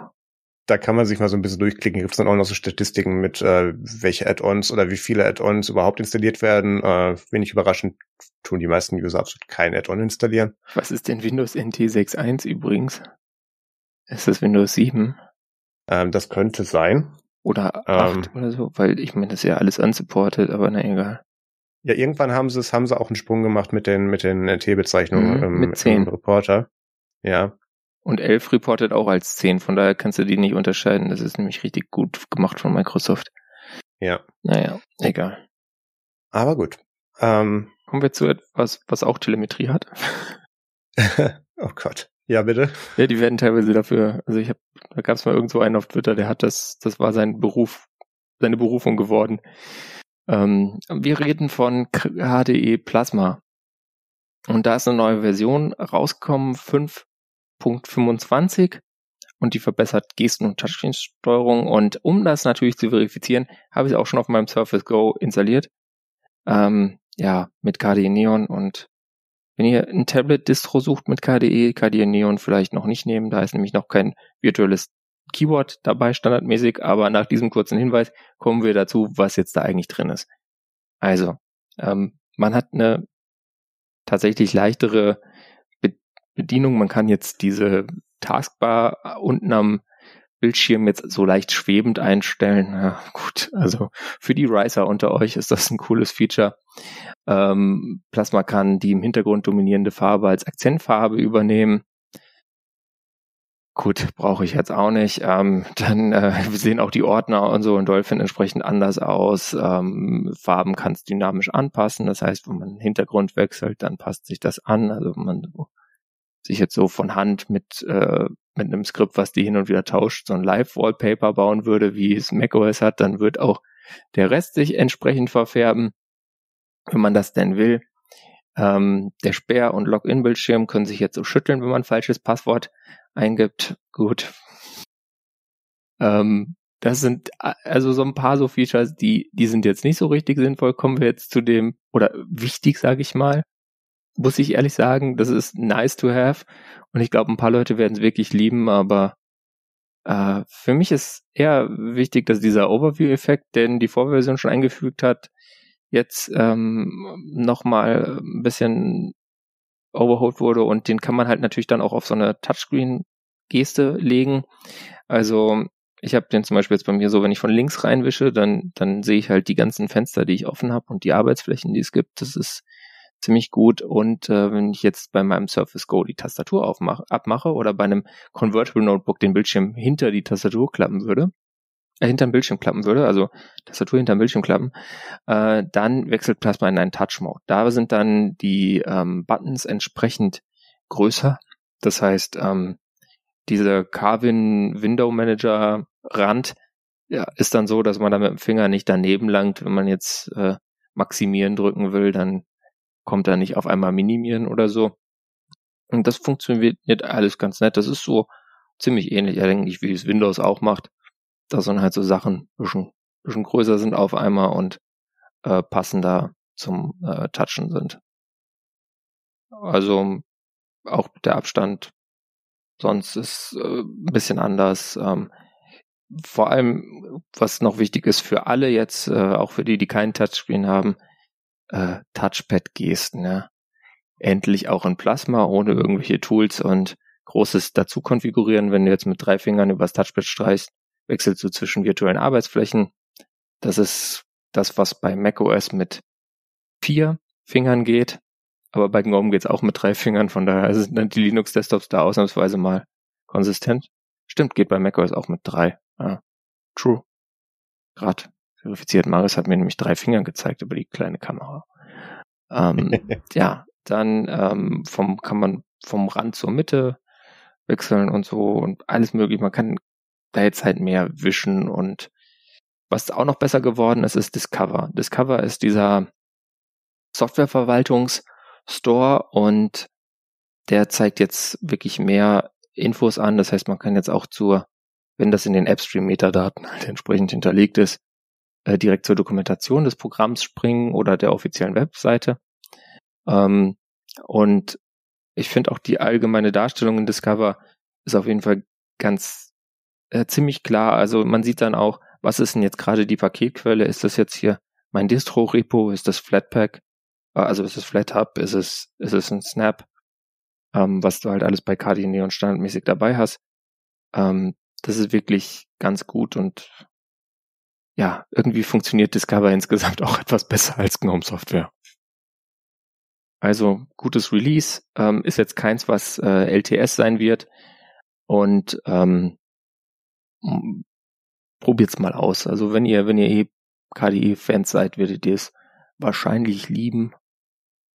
A: da kann man sich mal so ein bisschen durchklicken. Gibt es dann auch noch so Statistiken mit, äh, welche Add-ons oder wie viele Add-ons überhaupt installiert werden. Äh, wenig überraschend tun die meisten User absolut kein Add-on installieren.
B: Was ist denn Windows NT 6.1 übrigens? Ist das Windows 7?
A: Ähm, das könnte sein.
B: Oder 8 ähm, oder so, weil ich meine, das ist ja alles unsupported, aber na egal.
A: Ja, irgendwann haben sie es, haben sie auch einen Sprung gemacht mit den, mit den NT-Bezeichnungen mhm, im, mit 10. im Reporter. Ja.
B: Und 11 reportet auch als 10, von daher kannst du die nicht unterscheiden. Das ist nämlich richtig gut gemacht von Microsoft.
A: Ja.
B: Naja, egal.
A: Aber gut. Ähm,
B: Kommen wir zu etwas, was auch Telemetrie hat.
A: oh Gott. Ja, bitte.
B: Ja, die werden teilweise dafür, also ich habe, da gab es mal irgendwo einen auf Twitter, der hat das, das war sein Beruf, seine Berufung geworden. Ähm, wir reden von HDE Plasma. Und da ist eine neue Version rausgekommen, 5.25 und die verbessert Gesten- und Touchscreen-Steuerung. Und um das natürlich zu verifizieren, habe ich es auch schon auf meinem Surface Go installiert. Ähm, ja, mit KDE Neon und wenn ihr ein Tablet-Distro sucht mit KDE, KDE Neon vielleicht noch nicht nehmen, da ist nämlich noch kein virtuelles Keyboard dabei, standardmäßig, aber nach diesem kurzen Hinweis kommen wir dazu, was jetzt da eigentlich drin ist. Also, ähm, man hat eine tatsächlich leichtere Bedienung. Man kann jetzt diese Taskbar unten am Bildschirm jetzt so leicht schwebend einstellen. Ja, gut, also für die Riser unter euch ist das ein cooles Feature. Ähm, Plasma kann die im Hintergrund dominierende Farbe als Akzentfarbe übernehmen. Gut, brauche ich jetzt auch nicht. Ähm, dann äh, sehen auch die Ordner und so in Dolphin entsprechend anders aus. Ähm, Farben kann es dynamisch anpassen. Das heißt, wenn man Hintergrund wechselt, dann passt sich das an. Also wenn man sich jetzt so von Hand mit, äh, mit einem Skript, was die hin und wieder tauscht, so ein Live-Wallpaper bauen würde, wie es macOS hat, dann wird auch der Rest sich entsprechend verfärben, wenn man das denn will. Ähm, der Sperr- und Login-Bildschirm können sich jetzt so schütteln, wenn man ein falsches Passwort eingibt. Gut. Ähm, das sind also so ein paar so Features, die, die sind jetzt nicht so richtig sinnvoll. Kommen wir jetzt zu dem, oder wichtig, sage ich mal, muss ich ehrlich sagen, das ist nice to have. Und ich glaube, ein paar Leute werden es wirklich lieben, aber äh, für mich ist eher wichtig, dass dieser Overview-Effekt, den die Vorversion schon eingefügt hat, jetzt ähm, nochmal ein bisschen overhauled wurde und den kann man halt natürlich dann auch auf so eine Touchscreen-Geste legen. Also ich habe den zum Beispiel jetzt bei mir so, wenn ich von links reinwische, dann, dann sehe ich halt die ganzen Fenster, die ich offen habe und die Arbeitsflächen, die es gibt. Das ist ziemlich gut. Und äh, wenn ich jetzt bei meinem Surface Go die Tastatur aufmache, abmache oder bei einem Convertible Notebook den Bildschirm hinter die Tastatur klappen würde, äh, hinterm Bildschirm klappen würde, also Tastatur hinterm Bildschirm klappen, äh, dann wechselt Plasma in einen Touch Mode. Da sind dann die ähm, Buttons entsprechend größer. Das heißt, ähm, dieser Carvin Window Manager Rand ja, ist dann so, dass man da mit dem Finger nicht daneben langt. Wenn man jetzt äh, maximieren drücken will, dann kommt da nicht auf einmal minimieren oder so. Und das funktioniert alles ganz nett. Das ist so ziemlich ähnlich eigentlich, wie es Windows auch macht. Da sind halt so Sachen bisschen, bisschen größer sind auf einmal und äh, passender zum äh, Touchen sind. Also auch der Abstand sonst ist äh, ein bisschen anders. Ähm, vor allem, was noch wichtig ist für alle jetzt, äh, auch für die, die keinen Touchscreen haben, äh, Touchpad-Gesten. Ja. Endlich auch in Plasma, ohne irgendwelche Tools und Großes dazu konfigurieren. Wenn du jetzt mit drei Fingern übers Touchpad streichst, wechselst du zwischen virtuellen Arbeitsflächen. Das ist das, was bei macOS mit vier Fingern geht. Aber bei GNOME geht's auch mit drei Fingern. Von daher sind die Linux-Desktops da ausnahmsweise mal konsistent. Stimmt, geht bei macOS auch mit drei. Ah, true. Gerade verifiziert. Marius hat mir nämlich drei Finger gezeigt über die kleine Kamera. Ähm, ja, dann ähm, vom kann man vom Rand zur Mitte wechseln und so und alles mögliche. Man kann da jetzt halt mehr wischen und was auch noch besser geworden ist, ist Discover. Discover ist dieser Softwareverwaltungsstore und der zeigt jetzt wirklich mehr Infos an. Das heißt, man kann jetzt auch zur, wenn das in den AppStream-Metadaten halt entsprechend hinterlegt ist, äh, direkt zur Dokumentation des Programms springen oder der offiziellen Webseite. Ähm, und ich finde auch die allgemeine Darstellung in Discover ist auf jeden Fall ganz äh, ziemlich klar. Also man sieht dann auch, was ist denn jetzt gerade die Paketquelle? Ist das jetzt hier mein Distro-Repo? Ist das Flatpak? Äh, also ist es FlatHub? Ist es, ist es ein Snap? Ähm, was du halt alles bei KDE Neon standardmäßig dabei hast. Ähm, das ist wirklich ganz gut und ja, irgendwie funktioniert Discover insgesamt auch etwas besser als GNOME Software. Also gutes Release, ähm, ist jetzt keins, was äh, LTS sein wird. Und ähm, probiert's mal aus. Also wenn ihr, wenn ihr eh KDE-Fans seid, werdet ihr es wahrscheinlich lieben.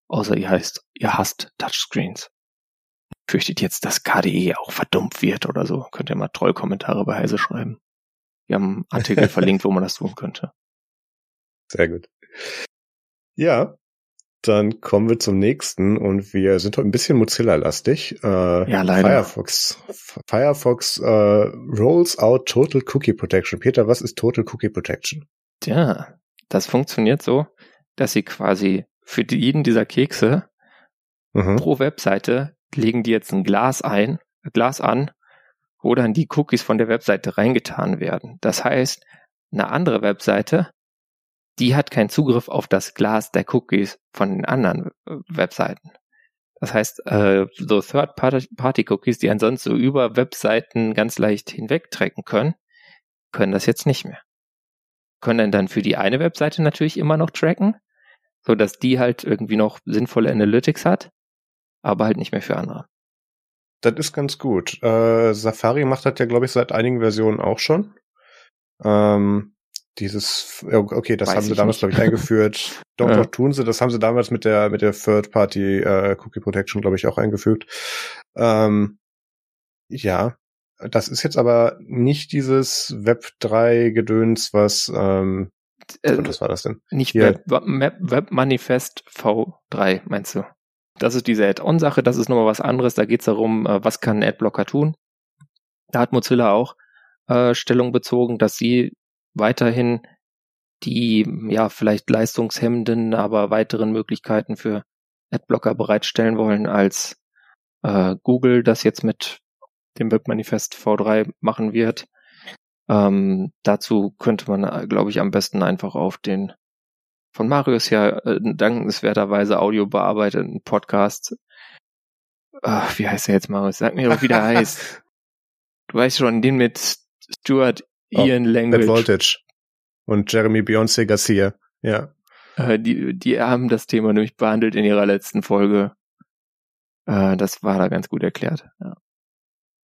B: Außer ihr heißt, ihr hasst Touchscreens. Fürchtet jetzt, dass KDE auch verdummt wird oder so. Könnt ihr mal Trollkommentare bei Heise schreiben. Wir haben einen Artikel verlinkt, wo man das tun könnte.
A: Sehr gut. Ja, dann kommen wir zum nächsten und wir sind heute ein bisschen Mozilla-lastig.
B: Äh, ja, leider.
A: Firefox, Firefox äh, rolls out Total Cookie Protection. Peter, was ist Total Cookie Protection?
B: Tja, das funktioniert so, dass sie quasi für jeden dieser Kekse mhm. pro Webseite legen die jetzt ein Glas ein, Glas an, wo dann die Cookies von der Webseite reingetan werden. Das heißt, eine andere Webseite die hat keinen Zugriff auf das Glas der Cookies von den anderen äh, Webseiten. Das heißt, äh, so Third-Party-Cookies, die ansonsten so über Webseiten ganz leicht hinwegtrecken können, können das jetzt nicht mehr. Können dann für die eine Webseite natürlich immer noch tracken, so dass die halt irgendwie noch sinnvolle Analytics hat, aber halt nicht mehr für andere.
A: Das ist ganz gut. Äh, Safari macht das ja, glaube ich, seit einigen Versionen auch schon. Ähm, dieses, okay, das Weiß haben sie damals, glaube ich, eingeführt. Doch, ja. doch, tun sie. Das haben sie damals mit der, mit der Third-Party äh, Cookie Protection, glaube ich, auch eingefügt. Ähm, ja, das ist jetzt aber nicht dieses Web 3 Gedöns, was, ähm, äh, was war das denn?
B: Nicht Hier. Web, Web Manifest V3, meinst du? Das ist diese Add-on-Sache, das ist nochmal was anderes. Da geht es darum, äh, was kann ein Adblocker tun. Da hat Mozilla auch äh, Stellung bezogen, dass sie weiterhin die ja vielleicht leistungshemmenden, aber weiteren Möglichkeiten für Adblocker bereitstellen wollen, als äh, Google das jetzt mit dem Webmanifest V3 machen wird. Ähm, dazu könnte man, äh, glaube ich, am besten einfach auf den von Marius ja äh, dankenswerterweise audio bearbeiteten Podcast. Ach, wie heißt er jetzt, Marius? Sag mir doch, wie der heißt. Du weißt schon, den mit Stuart Ian oh, Language.
A: Voltage. Und Jeremy Beyoncé Garcia, ja.
B: Äh, die, die haben das Thema nämlich behandelt in ihrer letzten Folge. Äh, das war da ganz gut erklärt. Ja.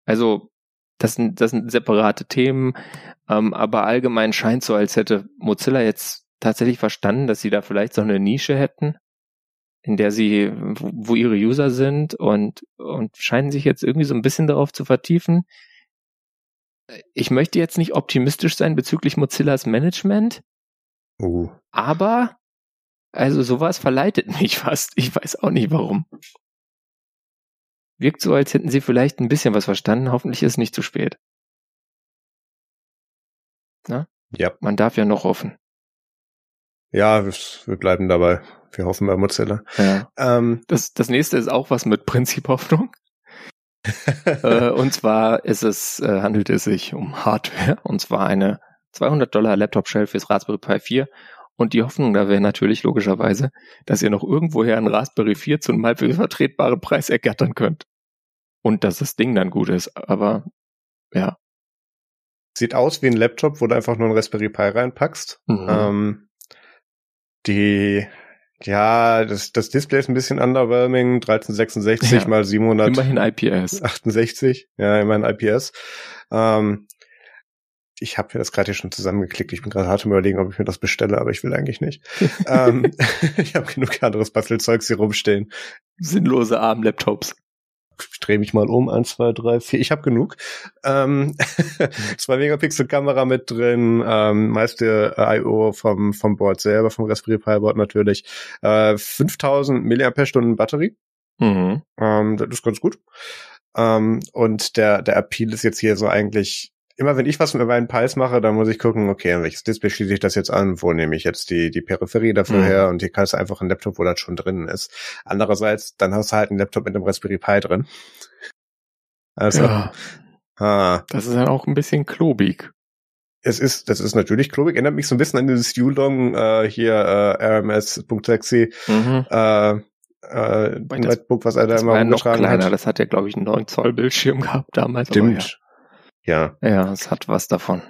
B: Also, das sind, das sind separate Themen, ähm, aber allgemein scheint so, als hätte Mozilla jetzt tatsächlich verstanden, dass sie da vielleicht so eine Nische hätten, in der sie, wo ihre User sind und, und scheinen sich jetzt irgendwie so ein bisschen darauf zu vertiefen, ich möchte jetzt nicht optimistisch sein bezüglich Mozillas Management.
A: Uh.
B: Aber, also sowas verleitet mich fast. Ich weiß auch nicht warum. Wirkt so, als hätten sie vielleicht ein bisschen was verstanden. Hoffentlich ist es nicht zu spät. Na?
A: Ja.
B: Man darf ja noch hoffen.
A: Ja, wir bleiben dabei. Wir hoffen bei Mozilla.
B: Ja. Ähm, das, das nächste ist auch was mit Prinzip Hoffnung. äh, und zwar ist es, äh, handelt es sich um Hardware, und zwar eine 200 Dollar Laptop-Shell fürs Raspberry Pi 4. Und die Hoffnung da wäre natürlich logischerweise, dass ihr noch irgendwoher einen Raspberry 4 zu einem halbwegs vertretbaren Preis ergattern könnt. Und dass das Ding dann gut ist. Aber ja.
A: Sieht aus wie ein Laptop, wo du einfach nur einen Raspberry Pi reinpackst. Mhm. Ähm, die ja, das, das Display ist ein bisschen underwhelming. 1366 ja, mal 700.
B: Immerhin IPS.
A: 68. Ja, immerhin IPS. Ähm, ich habe mir das gerade hier schon zusammengeklickt. Ich bin gerade hart im Überlegen, ob ich mir das bestelle, aber ich will eigentlich nicht. ähm, ich habe genug anderes Bastelzeugs hier rumstehen.
B: Sinnlose ARM-Laptops
A: drehe mich mal um, eins, zwei, drei, vier, ich habe genug. Ähm, zwei Megapixel Kamera mit drin, ähm, meiste äh, I.O. vom, vom Board selber, vom Raspberry Pi Board natürlich. Äh, 5000 Milliampere-Stunden Batterie. Mhm. Ähm, das ist ganz gut. Ähm, und der, der Appeal ist jetzt hier so eigentlich immer wenn ich was mit meinen Pies mache, dann muss ich gucken, okay, welches Display schließe ich das jetzt an, wo nehme ich jetzt die, die Peripherie dafür mhm. her und hier kannst du einfach einen Laptop, wo das schon drin ist. Andererseits, dann hast du halt einen Laptop mit einem Raspberry Pi drin.
B: Also, ja. ah. das ist dann auch ein bisschen klobig.
A: Es ist, das ist natürlich klobig, erinnert mich so ein bisschen an dieses Yulong äh, hier äh, RMS.exe mhm. äh, äh,
B: Notebook, was er da immer umgetragen hat. Das hat ja, glaube ich, einen 9 Zoll Bildschirm gehabt damals.
A: Stimmt.
B: Ja. Ja, es hat was davon.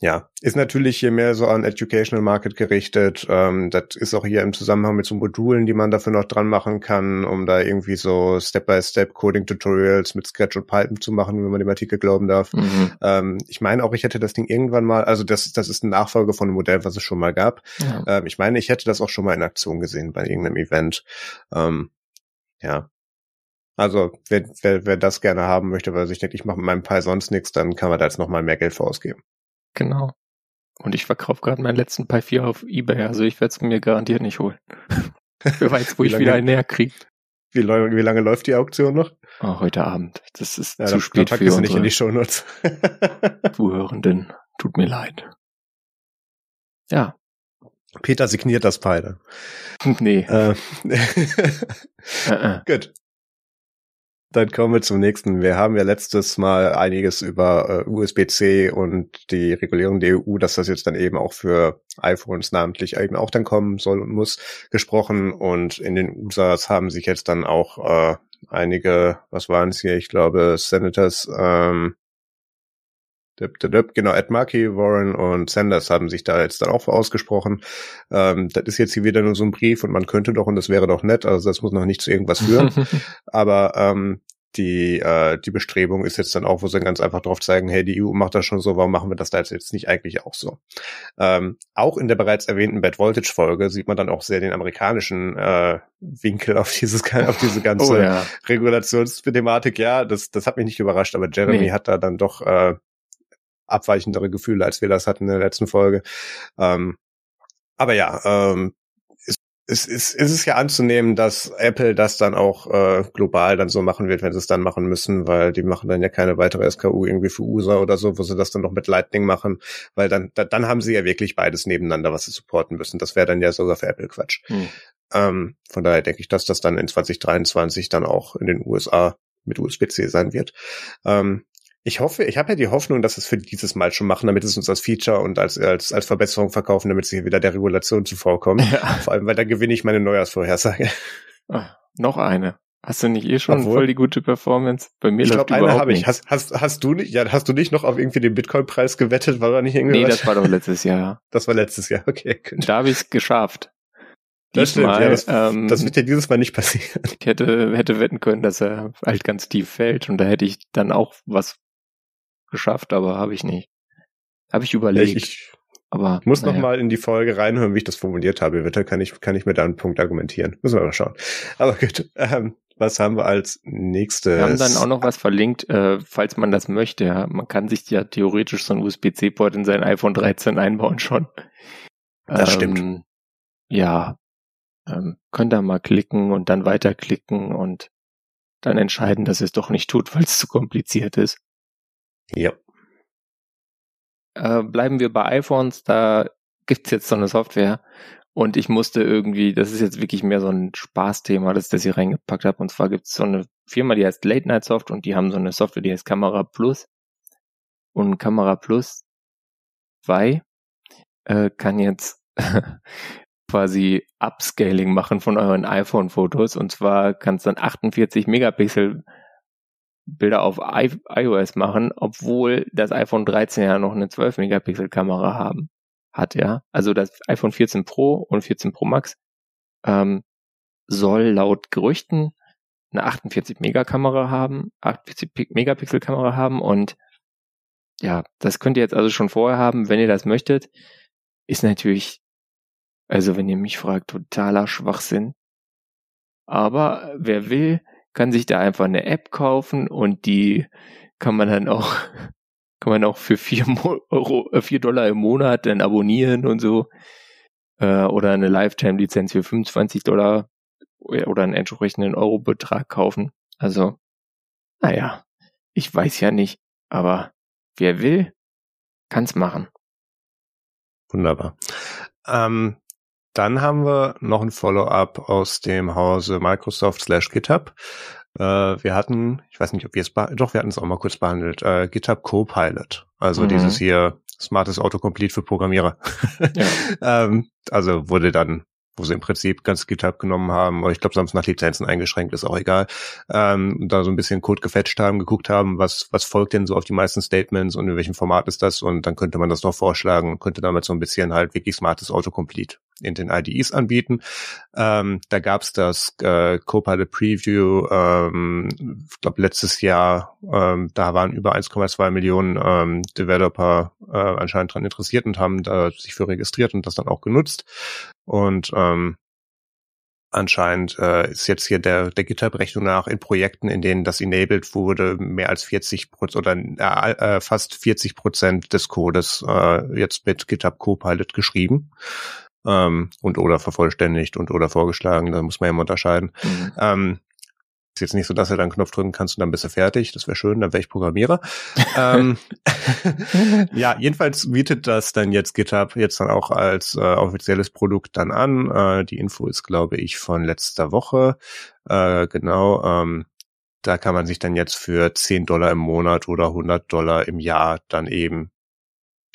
A: Ja, ist natürlich hier mehr so an Educational Market gerichtet. Ähm, das ist auch hier im Zusammenhang mit so Modulen, die man dafür noch dran machen kann, um da irgendwie so Step-by-Step Coding-Tutorials mit Sketch und Python zu machen, wenn man dem Artikel glauben darf. Mhm. Ähm, ich meine auch, ich hätte das Ding irgendwann mal, also das, das ist ein Nachfolger von einem Modell, was es schon mal gab. Ja. Ähm, ich meine, ich hätte das auch schon mal in Aktion gesehen bei irgendeinem Event. Ähm, ja, also wer, wer, wer das gerne haben möchte, weil sich denkt, ich mache mit meinem Pi sonst nichts, dann kann man da jetzt nochmal mehr Geld für ausgeben.
B: Genau. Und ich verkaufe gerade meinen letzten Pi 4 auf Ebay, also ich werde es mir garantiert nicht holen. Wer weiß, wo ich wieder einen näher kriege.
A: Wie, wie, lange läuft die Auktion noch?
B: Oh, heute Abend. Das ist ja, zu spät für unsere
A: nicht in die Shownotes.
B: Zuhörenden. Tut mir leid. Ja.
A: Peter signiert das Pi
B: Nee. Äh.
A: uh -uh. Gut. Dann kommen wir zum nächsten. Wir haben ja letztes Mal einiges über äh, USB-C und die Regulierung der EU, dass das jetzt dann eben auch für iPhones namentlich eben auch dann kommen soll und muss, gesprochen. Und in den USAs haben sich jetzt dann auch äh, einige, was waren es hier? Ich glaube, Senators, ähm, Genau, Ed Markey, Warren und Sanders haben sich da jetzt dann auch ausgesprochen. Ähm, das ist jetzt hier wieder nur so ein Brief und man könnte doch und das wäre doch nett, also das muss noch nicht zu irgendwas führen. Aber ähm, die, äh, die Bestrebung ist jetzt dann auch, wo sie ganz einfach drauf zeigen, hey, die EU macht das schon so, warum machen wir das da jetzt nicht eigentlich auch so? Ähm, auch in der bereits erwähnten Bad Voltage Folge sieht man dann auch sehr den amerikanischen äh, Winkel auf dieses auf diese ganze oh, ja. Regulationsthematik. Ja, das, das hat mich nicht überrascht, aber Jeremy nee. hat da dann doch äh, abweichendere Gefühle, als wir das hatten in der letzten Folge. Ähm, aber ja, ähm, es, es, es ist ja anzunehmen, dass Apple das dann auch äh, global dann so machen wird, wenn sie es dann machen müssen, weil die machen dann ja keine weitere SKU irgendwie für USA oder so, wo sie das dann noch mit Lightning machen, weil dann da, dann haben sie ja wirklich beides nebeneinander, was sie supporten müssen. Das wäre dann ja sogar für Apple Quatsch. Hm. Ähm, von daher denke ich, dass das dann in 2023 dann auch in den USA mit USB-C sein wird. Ähm, ich hoffe, ich habe ja die Hoffnung, dass es für dieses Mal schon machen, damit es uns als Feature und als, als, als Verbesserung verkaufen, damit sie wieder der Regulation zuvorkommen. Ja. Vor allem, weil da gewinne ich meine Neujahrsvorhersage.
B: Ach, noch eine. Hast du nicht eh schon Obwohl, voll die gute Performance?
A: Bei mir ich glaube, eine habe ich. Hast, hast, hast du nicht, ja, hast du nicht noch auf irgendwie den Bitcoin-Preis gewettet? War da nicht irgendwie?
B: Nee, das war doch letztes Jahr.
A: Das war letztes Jahr, okay.
B: Gut. Da habe ich es geschafft.
A: Das Diesmal, stimmt, ja, das, ähm, das wird ja dieses Mal nicht passieren.
B: Ich hätte, hätte wetten können, dass er halt ganz tief fällt und da hätte ich dann auch was geschafft, aber habe ich nicht. Habe ich überlegt.
A: Ich, aber muss naja. noch mal in die Folge reinhören, wie ich das formuliert habe. Bitte kann ich kann ich mir da einen Punkt argumentieren. Müssen wir mal schauen. Aber gut. Ähm, was haben wir als nächstes?
B: Wir haben dann auch noch was verlinkt, äh, falls man das möchte. Ja. Man kann sich ja theoretisch so ein USB-C-Port in sein iPhone 13 einbauen schon.
A: Das ähm, stimmt.
B: Ja, ähm, könnt ihr mal klicken und dann weiterklicken und dann entscheiden, dass es doch nicht tut, weil es zu kompliziert ist.
A: Ja.
B: Äh, bleiben wir bei iPhones, da gibt's jetzt so eine Software und ich musste irgendwie, das ist jetzt wirklich mehr so ein Spaßthema, das das hier reingepackt habe. Und zwar gibt's so eine Firma, die heißt Late Night Soft und die haben so eine Software, die heißt Kamera Plus. Und Kamera Plus 2 äh, kann jetzt quasi Upscaling machen von euren iPhone-Fotos. Und zwar kannst dann 48 Megapixel Bilder auf I iOS machen, obwohl das iPhone 13 ja noch eine 12 Megapixel Kamera haben hat, ja. Also das iPhone 14 Pro und 14 Pro Max ähm, soll laut Gerüchten eine 48 Megakamera haben, 48 Megapixel Kamera haben und ja, das könnt ihr jetzt also schon vorher haben, wenn ihr das möchtet. Ist natürlich, also wenn ihr mich fragt, totaler Schwachsinn. Aber wer will, kann sich da einfach eine App kaufen und die kann man dann auch, kann man auch für vier Euro, äh, vier Dollar im Monat dann abonnieren und so. Äh, oder eine Lifetime-Lizenz für 25 Dollar oder einen entsprechenden Euro-Betrag kaufen. Also, naja, ich weiß ja nicht, aber wer will, kann's machen.
A: Wunderbar. Ähm, dann haben wir noch ein Follow-up aus dem Hause Microsoft slash GitHub. Äh, wir hatten, ich weiß nicht, ob wir es, doch, wir hatten es auch mal kurz behandelt, äh, GitHub Copilot. Also mhm. dieses hier smartes Autocomplete für Programmierer. Ja. ähm, also wurde dann wo sie im Prinzip ganz GitHub genommen haben, oder ich glaube, sie haben es nach Lizenzen eingeschränkt, ist auch egal, ähm, da so ein bisschen Code gefetcht haben, geguckt haben, was, was folgt denn so auf die meisten Statements und in welchem Format ist das und dann könnte man das noch vorschlagen und könnte damit so ein bisschen halt wirklich smartes Autocomplete in den IDEs anbieten. Ähm, da gab's das äh, Copilot Preview, ähm, ich glaube letztes Jahr, ähm, da waren über 1,2 Millionen ähm, Developer äh, anscheinend dran interessiert und haben da sich für registriert und das dann auch genutzt. Und ähm, anscheinend äh, ist jetzt hier der, der GitHub-Rechnung nach in Projekten, in denen das enabled wurde, mehr als 40 Prozent oder äh, äh, fast 40 Prozent des Codes äh, jetzt mit GitHub Copilot geschrieben ähm, und oder vervollständigt und oder vorgeschlagen. Da muss man ja immer unterscheiden. Mhm. Ähm, ist jetzt nicht so, dass du dann einen Knopf drücken kannst und dann bist du fertig. Das wäre schön, dann wäre ich Programmierer. ähm, ja, jedenfalls bietet das dann jetzt GitHub jetzt dann auch als äh, offizielles Produkt dann an. Äh, die Info ist, glaube ich, von letzter Woche. Äh, genau. Ähm, da kann man sich dann jetzt für 10 Dollar im Monat oder 100 Dollar im Jahr dann eben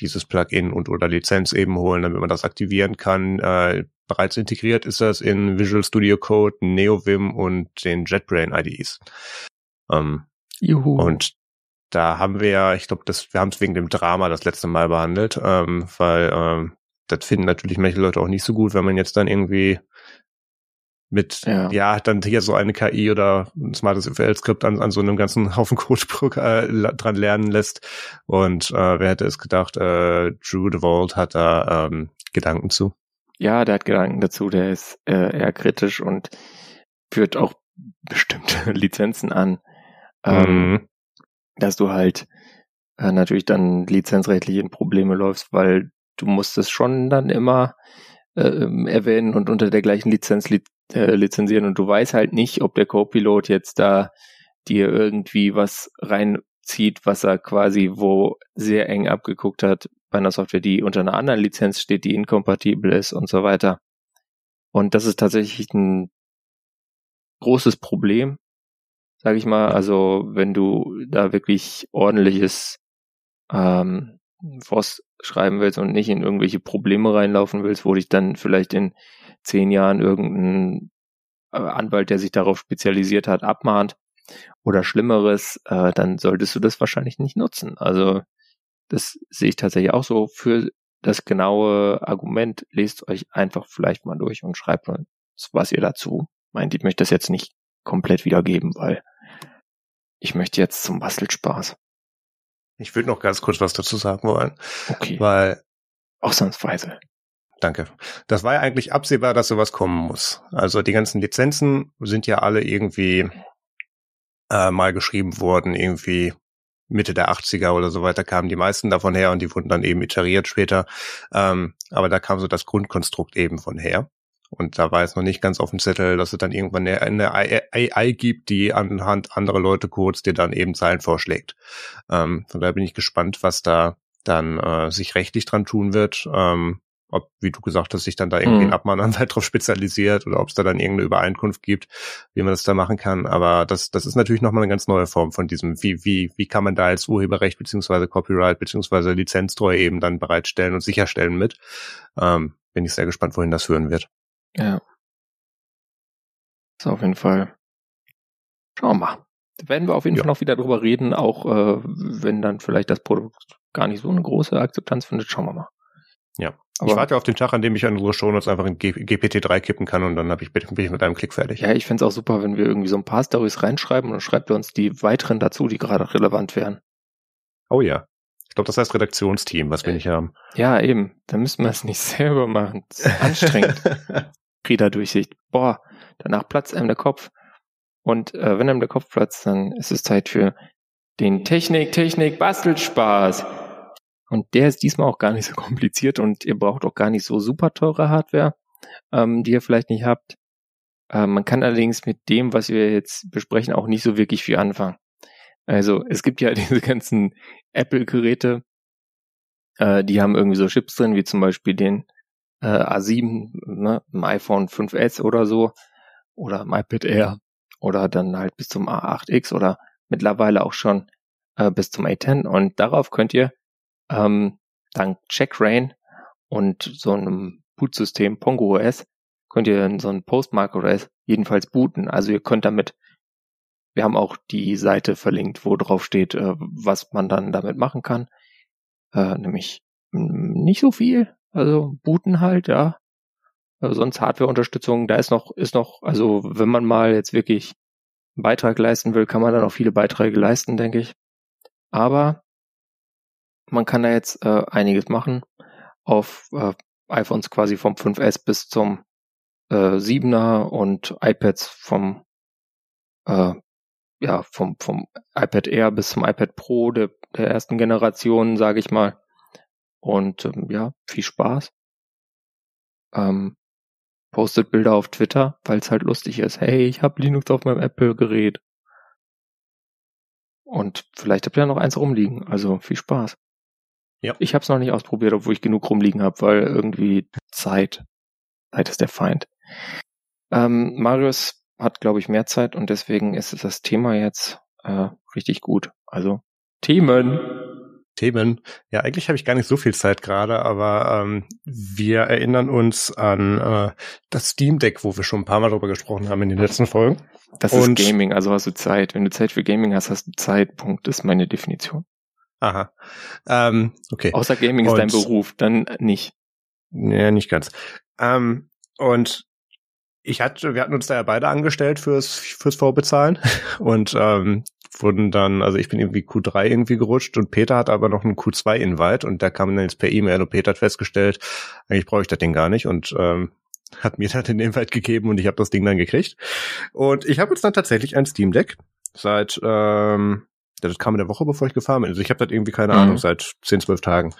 A: dieses Plugin und oder Lizenz eben holen, damit man das aktivieren kann. Äh, bereits integriert ist das in Visual Studio Code, NeoVim und den JetBrain IDEs. Ähm, Juhu. Und da haben wir ja, ich glaube, das, wir haben es wegen dem Drama das letzte Mal behandelt, ähm, weil ähm, das finden natürlich manche Leute auch nicht so gut, wenn man jetzt dann irgendwie mit, ja. ja, dann hier so eine KI oder ein smartes FL-Skript an, an so einem ganzen Haufen Code äh, dran lernen lässt. Und äh, wer hätte es gedacht, äh, Drew DeVault hat da ähm, Gedanken zu.
B: Ja, der hat Gedanken dazu, der ist äh, eher kritisch und führt auch bestimmte Lizenzen an, ähm, mhm. dass du halt äh, natürlich dann lizenzrechtlich in Probleme läufst, weil du musst es schon dann immer äh, erwähnen und unter der gleichen Lizenz li äh, lizenzieren und du weißt halt nicht, ob der Copilot jetzt da dir irgendwie was reinzieht, was er quasi wo sehr eng abgeguckt hat bei einer Software, die unter einer anderen Lizenz steht, die inkompatibel ist und so weiter. Und das ist tatsächlich ein großes Problem, sage ich mal. Also wenn du da wirklich ordentliches ähm, Voss schreiben willst und nicht in irgendwelche Probleme reinlaufen willst, wo dich dann vielleicht in zehn Jahren irgendein äh, Anwalt, der sich darauf spezialisiert hat, abmahnt oder Schlimmeres, äh, dann solltest du das wahrscheinlich nicht nutzen. Also das sehe ich tatsächlich auch so. Für das genaue Argument lest euch einfach vielleicht mal durch und schreibt uns, was ihr dazu meint. Ich möchte das jetzt nicht komplett wiedergeben, weil ich möchte jetzt zum Bastelspaß.
A: Ich würde noch ganz kurz was dazu sagen wollen.
B: Okay.
A: Weil.
B: Ausnahmsweise.
A: Danke. Das war ja eigentlich absehbar, dass sowas kommen muss. Also die ganzen Lizenzen sind ja alle irgendwie äh, mal geschrieben worden, irgendwie Mitte der 80er oder so weiter kamen die meisten davon her und die wurden dann eben iteriert später. Ähm, aber da kam so das Grundkonstrukt eben von her. Und da war es noch nicht ganz auf dem Zettel, dass es dann irgendwann eine AI gibt, die anhand anderer Leute kurz dir dann eben Zahlen vorschlägt. Ähm, von daher bin ich gespannt, was da dann äh, sich rechtlich dran tun wird. Ähm, ob, wie du gesagt hast, sich dann da irgendwie mhm. ein Abmahnanwalt drauf spezialisiert oder ob es da dann irgendeine Übereinkunft gibt, wie man das da machen kann. Aber das, das ist natürlich nochmal eine ganz neue Form von diesem, wie, wie, wie kann man da als Urheberrecht beziehungsweise Copyright beziehungsweise Lizenztreue eben dann bereitstellen und sicherstellen mit. Ähm, bin ich sehr gespannt, wohin das führen wird.
B: Ja. So, auf jeden Fall. Schauen wir mal. Da werden wir auf jeden ja. Fall noch wieder drüber reden, auch äh, wenn dann vielleicht das Produkt gar nicht so eine große Akzeptanz findet. Schauen wir mal.
A: Ja. Aber ich warte auf den Tag, an dem ich an unsere Shownotes einfach in GPT-3 kippen kann und dann hab ich, bin ich mit einem Klick fertig.
B: Ja, ich fände auch super, wenn wir irgendwie so ein paar Stories reinschreiben und dann schreibt er uns die weiteren dazu, die gerade relevant wären.
A: Oh ja. Ich glaube, das heißt Redaktionsteam, was wir äh, nicht haben.
B: Ja, eben. Da müssen wir es nicht selber machen. Anstrengend. Reader-Durchsicht. Boah, danach platzt einem der Kopf. Und äh, wenn einem der Kopf platzt, dann ist es Zeit für den Technik, Technik, Bastelspaß. Und der ist diesmal auch gar nicht so kompliziert und ihr braucht auch gar nicht so super teure Hardware, ähm, die ihr vielleicht nicht habt. Äh, man kann allerdings mit dem, was wir jetzt besprechen, auch nicht so wirklich viel anfangen. Also es gibt ja diese ganzen Apple-Geräte, äh, die haben irgendwie so Chips drin, wie zum Beispiel den äh, A7, ne, im iPhone 5S oder so, oder im iPad Air, oder dann halt bis zum A8X oder mittlerweile auch schon äh, bis zum A10. Und darauf könnt ihr ähm, dank Checkrain und so einem Bootsystem Pongo OS könnt ihr so ein Postmark OS jedenfalls booten. Also ihr könnt damit, wir haben auch die Seite verlinkt, wo drauf steht, äh, was man dann damit machen kann. Äh, nämlich nicht so viel, also booten halt, ja. Also sonst Hardware-Unterstützung, da ist noch, ist noch, also wenn man mal jetzt wirklich einen Beitrag leisten will, kann man dann auch viele Beiträge leisten, denke ich. Aber man kann da jetzt äh, einiges machen auf äh, iPhones quasi vom 5S bis zum äh, 7er und iPads vom äh, ja vom vom iPad Air bis zum iPad Pro der, der ersten Generation, sage ich mal. Und ähm, ja, viel Spaß. Ähm, postet Bilder auf Twitter, weil es halt lustig ist. Hey, ich habe Linux auf meinem Apple-Gerät. Und vielleicht habt ihr ja noch eins rumliegen. Also viel Spaß. Ja. Ich habe es noch nicht ausprobiert, obwohl ich genug rumliegen habe, weil irgendwie Zeit. Zeit ist der Feind. Ähm, Marius hat, glaube ich, mehr Zeit und deswegen ist das Thema jetzt äh, richtig gut. Also Themen.
A: Themen. Ja, eigentlich habe ich gar nicht so viel Zeit gerade, aber ähm, wir erinnern uns an äh, das Steam Deck, wo wir schon ein paar Mal drüber gesprochen haben in den letzten Folgen.
B: Das Und ist Gaming, also hast du Zeit. Wenn du Zeit für Gaming hast, hast du Zeit. Punkt ist meine Definition.
A: Aha. Ähm, okay.
B: Außer Gaming ist Und, dein Beruf, dann nicht.
A: Ja, nicht ganz. Ähm, und ich hatte, wir hatten uns da ja beide angestellt fürs fürs Vorbezahlen und ähm, wurden dann, also ich bin irgendwie Q3 irgendwie gerutscht und Peter hat aber noch einen Q2-Invite und der kam dann jetzt per E-Mail und Peter hat festgestellt, eigentlich brauche ich das Ding gar nicht und ähm, hat mir dann den Invite gegeben und ich habe das Ding dann gekriegt. Und ich habe jetzt dann tatsächlich ein Steam Deck seit, ähm, das kam in der Woche, bevor ich gefahren bin. Also ich habe das irgendwie, keine mhm. Ahnung, seit 10, 12 Tagen.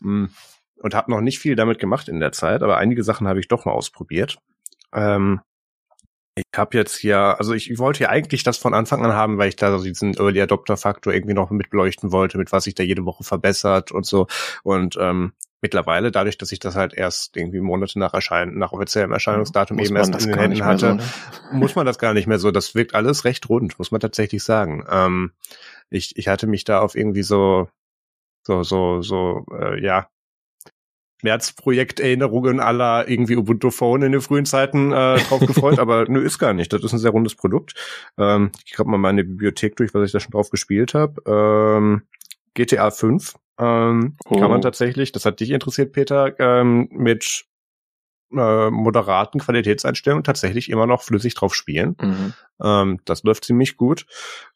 A: Mm. Und habe noch nicht viel damit gemacht in der Zeit, aber einige Sachen habe ich doch mal ausprobiert. Ähm, ich habe jetzt ja, also ich wollte ja eigentlich das von Anfang an haben, weil ich da so diesen Early Adopter Faktor irgendwie noch mit beleuchten wollte, mit was sich da jede Woche verbessert und so. Und ähm, mittlerweile, dadurch, dass ich das halt erst irgendwie Monate nach Erscheinen, nach offiziellem Erscheinungsdatum muss eben erst in den Händen hatte, so, ne? muss man das gar nicht mehr so. Das wirkt alles recht rund, muss man tatsächlich sagen. Ähm, ich, ich hatte mich da auf irgendwie so, so, so, so, äh, ja, Schmerzprojekterinnerungen aller irgendwie Ubuntu Phone in den frühen Zeiten äh, drauf gefreut, aber nö, ist gar nicht. Das ist ein sehr rundes Produkt. Ähm, ich grabe mal meine Bibliothek durch, was ich da schon drauf gespielt habe. Ähm, GTA 5 ähm, oh. kann man oh. tatsächlich, das hat dich interessiert, Peter, ähm, mit äh, moderaten Qualitätseinstellungen tatsächlich immer noch flüssig drauf spielen. Mhm. Ähm, das läuft ziemlich gut.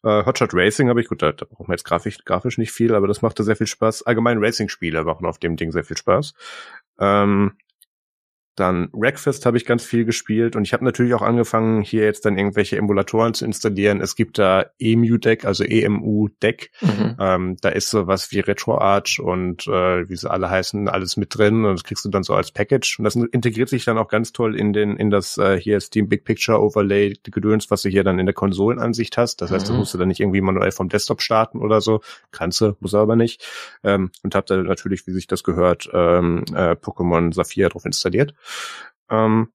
A: Äh, Hotshot Racing habe ich, gut, da, da brauchen wir jetzt grafisch, grafisch nicht viel, aber das machte sehr viel Spaß. Allgemein Racing-Spiele machen auf dem Ding sehr viel Spaß. Ähm, dann Wreckfest habe ich ganz viel gespielt und ich habe natürlich auch angefangen, hier jetzt dann irgendwelche Emulatoren zu installieren. Es gibt da EMU-Deck, also EMU-Deck. Mhm. Ähm, da ist sowas wie RetroArch und äh, wie sie alle heißen, alles mit drin und das kriegst du dann so als Package. Und das integriert sich dann auch ganz toll in den in das äh, hier Steam Big Picture Overlay Gedöns, was du hier dann in der Konsolenansicht hast. Das heißt, mhm. das musst du dann nicht irgendwie manuell vom Desktop starten oder so. Kannst du, muss aber nicht. Ähm, und hab da natürlich, wie sich das gehört, ähm, äh, Pokémon Saphir drauf installiert. Ähm,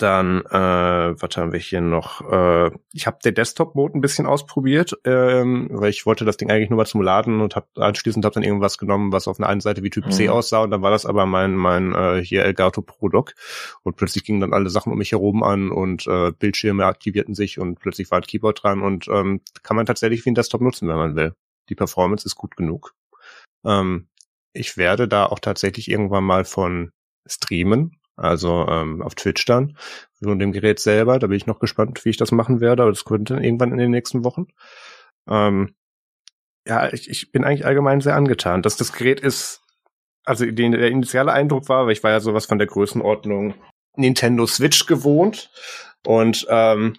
A: dann, äh, was haben wir hier noch? Äh, ich habe den Desktop-Mode ein bisschen ausprobiert, ähm, weil ich wollte das Ding eigentlich nur mal zum Laden und habe anschließend hab dann irgendwas genommen, was auf einer einen Seite wie Typ mhm. C aussah und dann war das aber mein mein äh, hier Elgato Pro Dock und plötzlich gingen dann alle Sachen um mich herum an und äh, Bildschirme aktivierten sich und plötzlich war ein Keyboard dran und ähm, kann man tatsächlich wie ein Desktop nutzen, wenn man will. Die Performance ist gut genug. Ähm, ich werde da auch tatsächlich irgendwann mal von streamen, also ähm, auf Twitch dann, von dem Gerät selber. Da bin ich noch gespannt, wie ich das machen werde, aber das könnte irgendwann in den nächsten Wochen. Ähm, ja, ich, ich bin eigentlich allgemein sehr angetan. Dass das Gerät ist, also den, der initiale Eindruck war, weil ich war ja sowas von der Größenordnung Nintendo Switch gewohnt. Und ähm,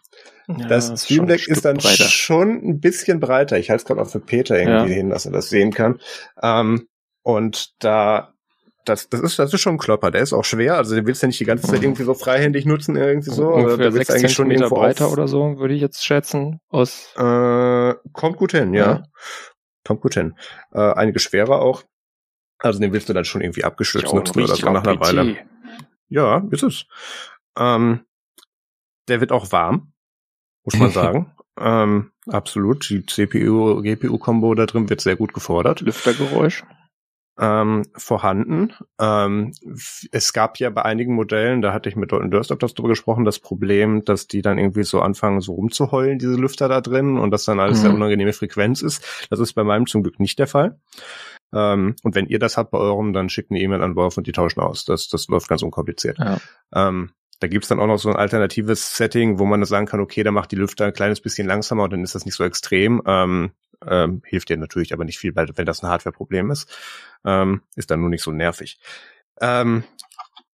A: ja, das Stream Deck ist dann breiter. schon ein bisschen breiter. Ich halte es gerade auch für Peter irgendwie ja. hin, dass er das sehen kann. Ähm, und da das, das ist, das ist schon ein Klopper. Der ist auch schwer. Also den willst du ja nicht die ganze Zeit irgendwie so freihändig nutzen, irgendwie so.
B: Ungefähr der willst eigentlich schon irgendwo breiter auf, oder so, würde ich jetzt schätzen. Aus
A: äh, kommt gut hin, ja. ja. Kommt gut hin. Äh, einige schwerer auch. Also den willst du dann schon irgendwie abgestützt nutzen oder so nach einer Weile. Ja, ist es. Ähm, der wird auch warm, muss man sagen. ähm, absolut. Die CPU-GPU-Kombo da drin wird sehr gut gefordert.
B: Lüftergeräusch
A: ähm, vorhanden. Ähm, es gab ja bei einigen Modellen, da hatte ich mit Dalton Durst das drüber gesprochen, das Problem, dass die dann irgendwie so anfangen, so rumzuheulen, diese Lüfter da drin, und dass dann alles mhm. sehr unangenehme Frequenz ist. Das ist bei meinem zum Glück nicht der Fall. Ähm, und wenn ihr das habt bei eurem, dann schickt eine E-Mail an Wolf und die tauschen aus. Das, das läuft ganz unkompliziert. Ja. Ähm, da gibt's dann auch noch so ein alternatives Setting, wo man sagen kann, okay, da macht die Lüfter ein kleines bisschen langsamer und dann ist das nicht so extrem. Ähm, ähm, hilft dir natürlich aber nicht viel, weil wenn das ein Hardware-Problem ist, ähm, ist dann nur nicht so nervig. Ähm,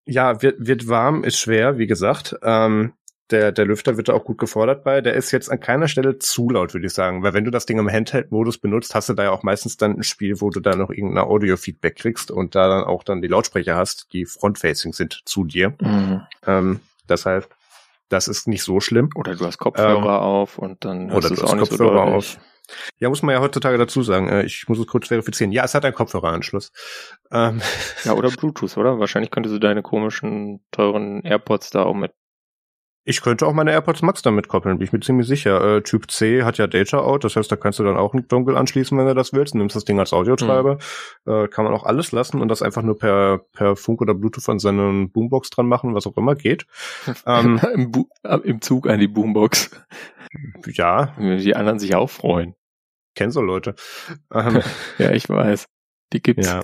A: ja, wird, wird warm, ist schwer, wie gesagt. Ähm, der, der Lüfter wird da auch gut gefordert bei. Der ist jetzt an keiner Stelle zu laut, würde ich sagen. Weil wenn du das Ding im Handheld-Modus benutzt, hast du da ja auch meistens dann ein Spiel, wo du da noch irgendein Audio-Feedback kriegst und da dann auch dann die Lautsprecher hast, die front-facing sind zu dir. Mhm. Ähm, deshalb, das ist nicht so schlimm.
B: Oder du hast Kopfhörer ähm, auf und dann
A: hast oder du hast Kopfhörer so auf. Ja, muss man ja heutzutage dazu sagen. Äh, ich muss es kurz verifizieren. Ja, es hat einen Kopfhöreranschluss.
B: Ähm. Ja, oder Bluetooth, oder? Wahrscheinlich könntest du deine komischen, teuren AirPods da auch mit
A: ich könnte auch meine AirPods Max damit koppeln, bin ich mir ziemlich sicher. Äh, typ C hat ja Data Out, das heißt, da kannst du dann auch einen Dongle anschließen, wenn du das willst. Nimmst das Ding als Audiotreiber. Mhm. Äh, kann man auch alles lassen und das einfach nur per, per Funk oder Bluetooth an seinen Boombox dran machen, was auch immer geht.
B: ähm, Im, Im, Zug an die Boombox.
A: Ja.
B: Die anderen sich auch freuen.
A: Kenn so Leute.
B: Ähm, ja, ich weiß. Die gibt's. Ja.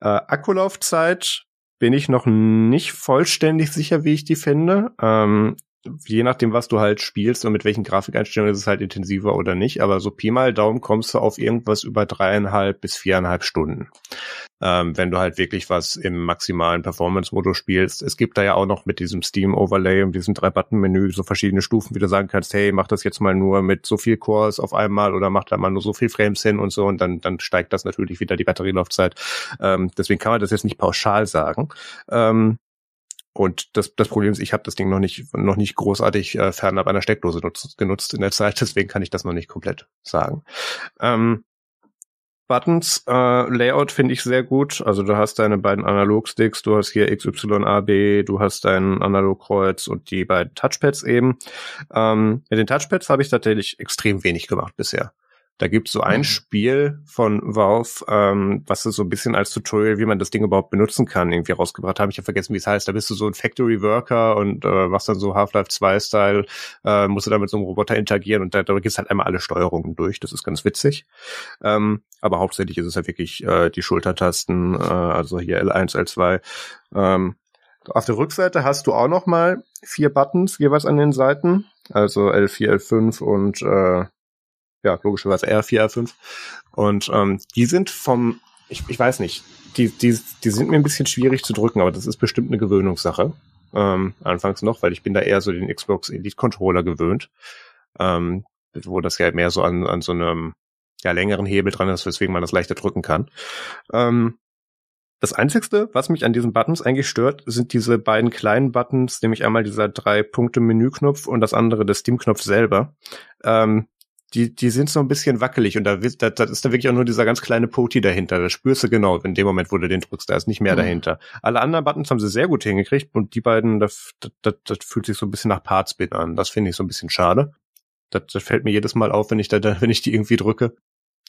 A: Äh, Akkulaufzeit bin ich noch nicht vollständig sicher, wie ich die finde. Ähm, je nachdem, was du halt spielst und mit welchen Grafikeinstellungen ist es halt intensiver oder nicht. Aber so Pi mal Daumen kommst du auf irgendwas über dreieinhalb bis viereinhalb Stunden. Ähm, wenn du halt wirklich was im maximalen Performance-Modus spielst. Es gibt da ja auch noch mit diesem Steam-Overlay und diesem Drei-Button-Menü so verschiedene Stufen, wie du sagen kannst, hey, mach das jetzt mal nur mit so viel Cores auf einmal oder mach da mal nur so viel Frames hin und so und dann, dann steigt das natürlich wieder die Batterielaufzeit. Ähm, deswegen kann man das jetzt nicht pauschal sagen. Ähm, und das, das Problem ist, ich habe das Ding noch nicht, noch nicht großartig äh, fernab einer Steckdose nutzt, genutzt in der Zeit, deswegen kann ich das noch nicht komplett sagen. Ähm, Buttons, äh, Layout finde ich sehr gut. Also du hast deine beiden Analogsticks, du hast hier XYAB, du hast dein Analogkreuz und die beiden Touchpads eben. Ähm, mit den Touchpads habe ich tatsächlich extrem wenig gemacht bisher. Da gibt's so ein mhm. Spiel von Valve, ähm, was es so ein bisschen als Tutorial, wie man das Ding überhaupt benutzen kann, irgendwie rausgebracht haben. Ich habe vergessen, wie es heißt. Da bist du so ein Factory Worker und äh, machst dann so Half-Life 2-Style, äh, musst du dann mit so einem Roboter interagieren und da, da gehst halt einmal alle Steuerungen durch. Das ist ganz witzig. Ähm, aber hauptsächlich ist es halt wirklich äh, die Schultertasten, äh, also hier L1, L2. Ähm, auf der Rückseite hast du auch noch mal vier Buttons jeweils an den Seiten, also L4, L5 und äh, ja, logischerweise R4, R5. Und ähm, die sind vom, ich, ich weiß nicht, die, die, die sind mir ein bisschen schwierig zu drücken, aber das ist bestimmt eine Gewöhnungssache. Ähm, anfangs noch, weil ich bin da eher so den Xbox Elite Controller gewöhnt, ähm, wo das ja mehr so an, an so einem ja, längeren Hebel dran ist, weswegen man das leichter drücken kann. Ähm, das Einzigste, was mich an diesen Buttons eigentlich stört, sind diese beiden kleinen Buttons, nämlich einmal dieser drei Punkte Menüknopf und das andere der Steam-Knopf selber. Ähm, die, die sind so ein bisschen wackelig und da, da, da ist da wirklich auch nur dieser ganz kleine Poti dahinter. Da spürst du genau, in dem Moment, wo du den drückst, da ist nicht mehr mhm. dahinter. Alle anderen Buttons haben sie sehr gut hingekriegt und die beiden, das, das, das fühlt sich so ein bisschen nach Partspin an. Das finde ich so ein bisschen schade. Das, das fällt mir jedes Mal auf, wenn ich da, wenn ich die irgendwie drücke.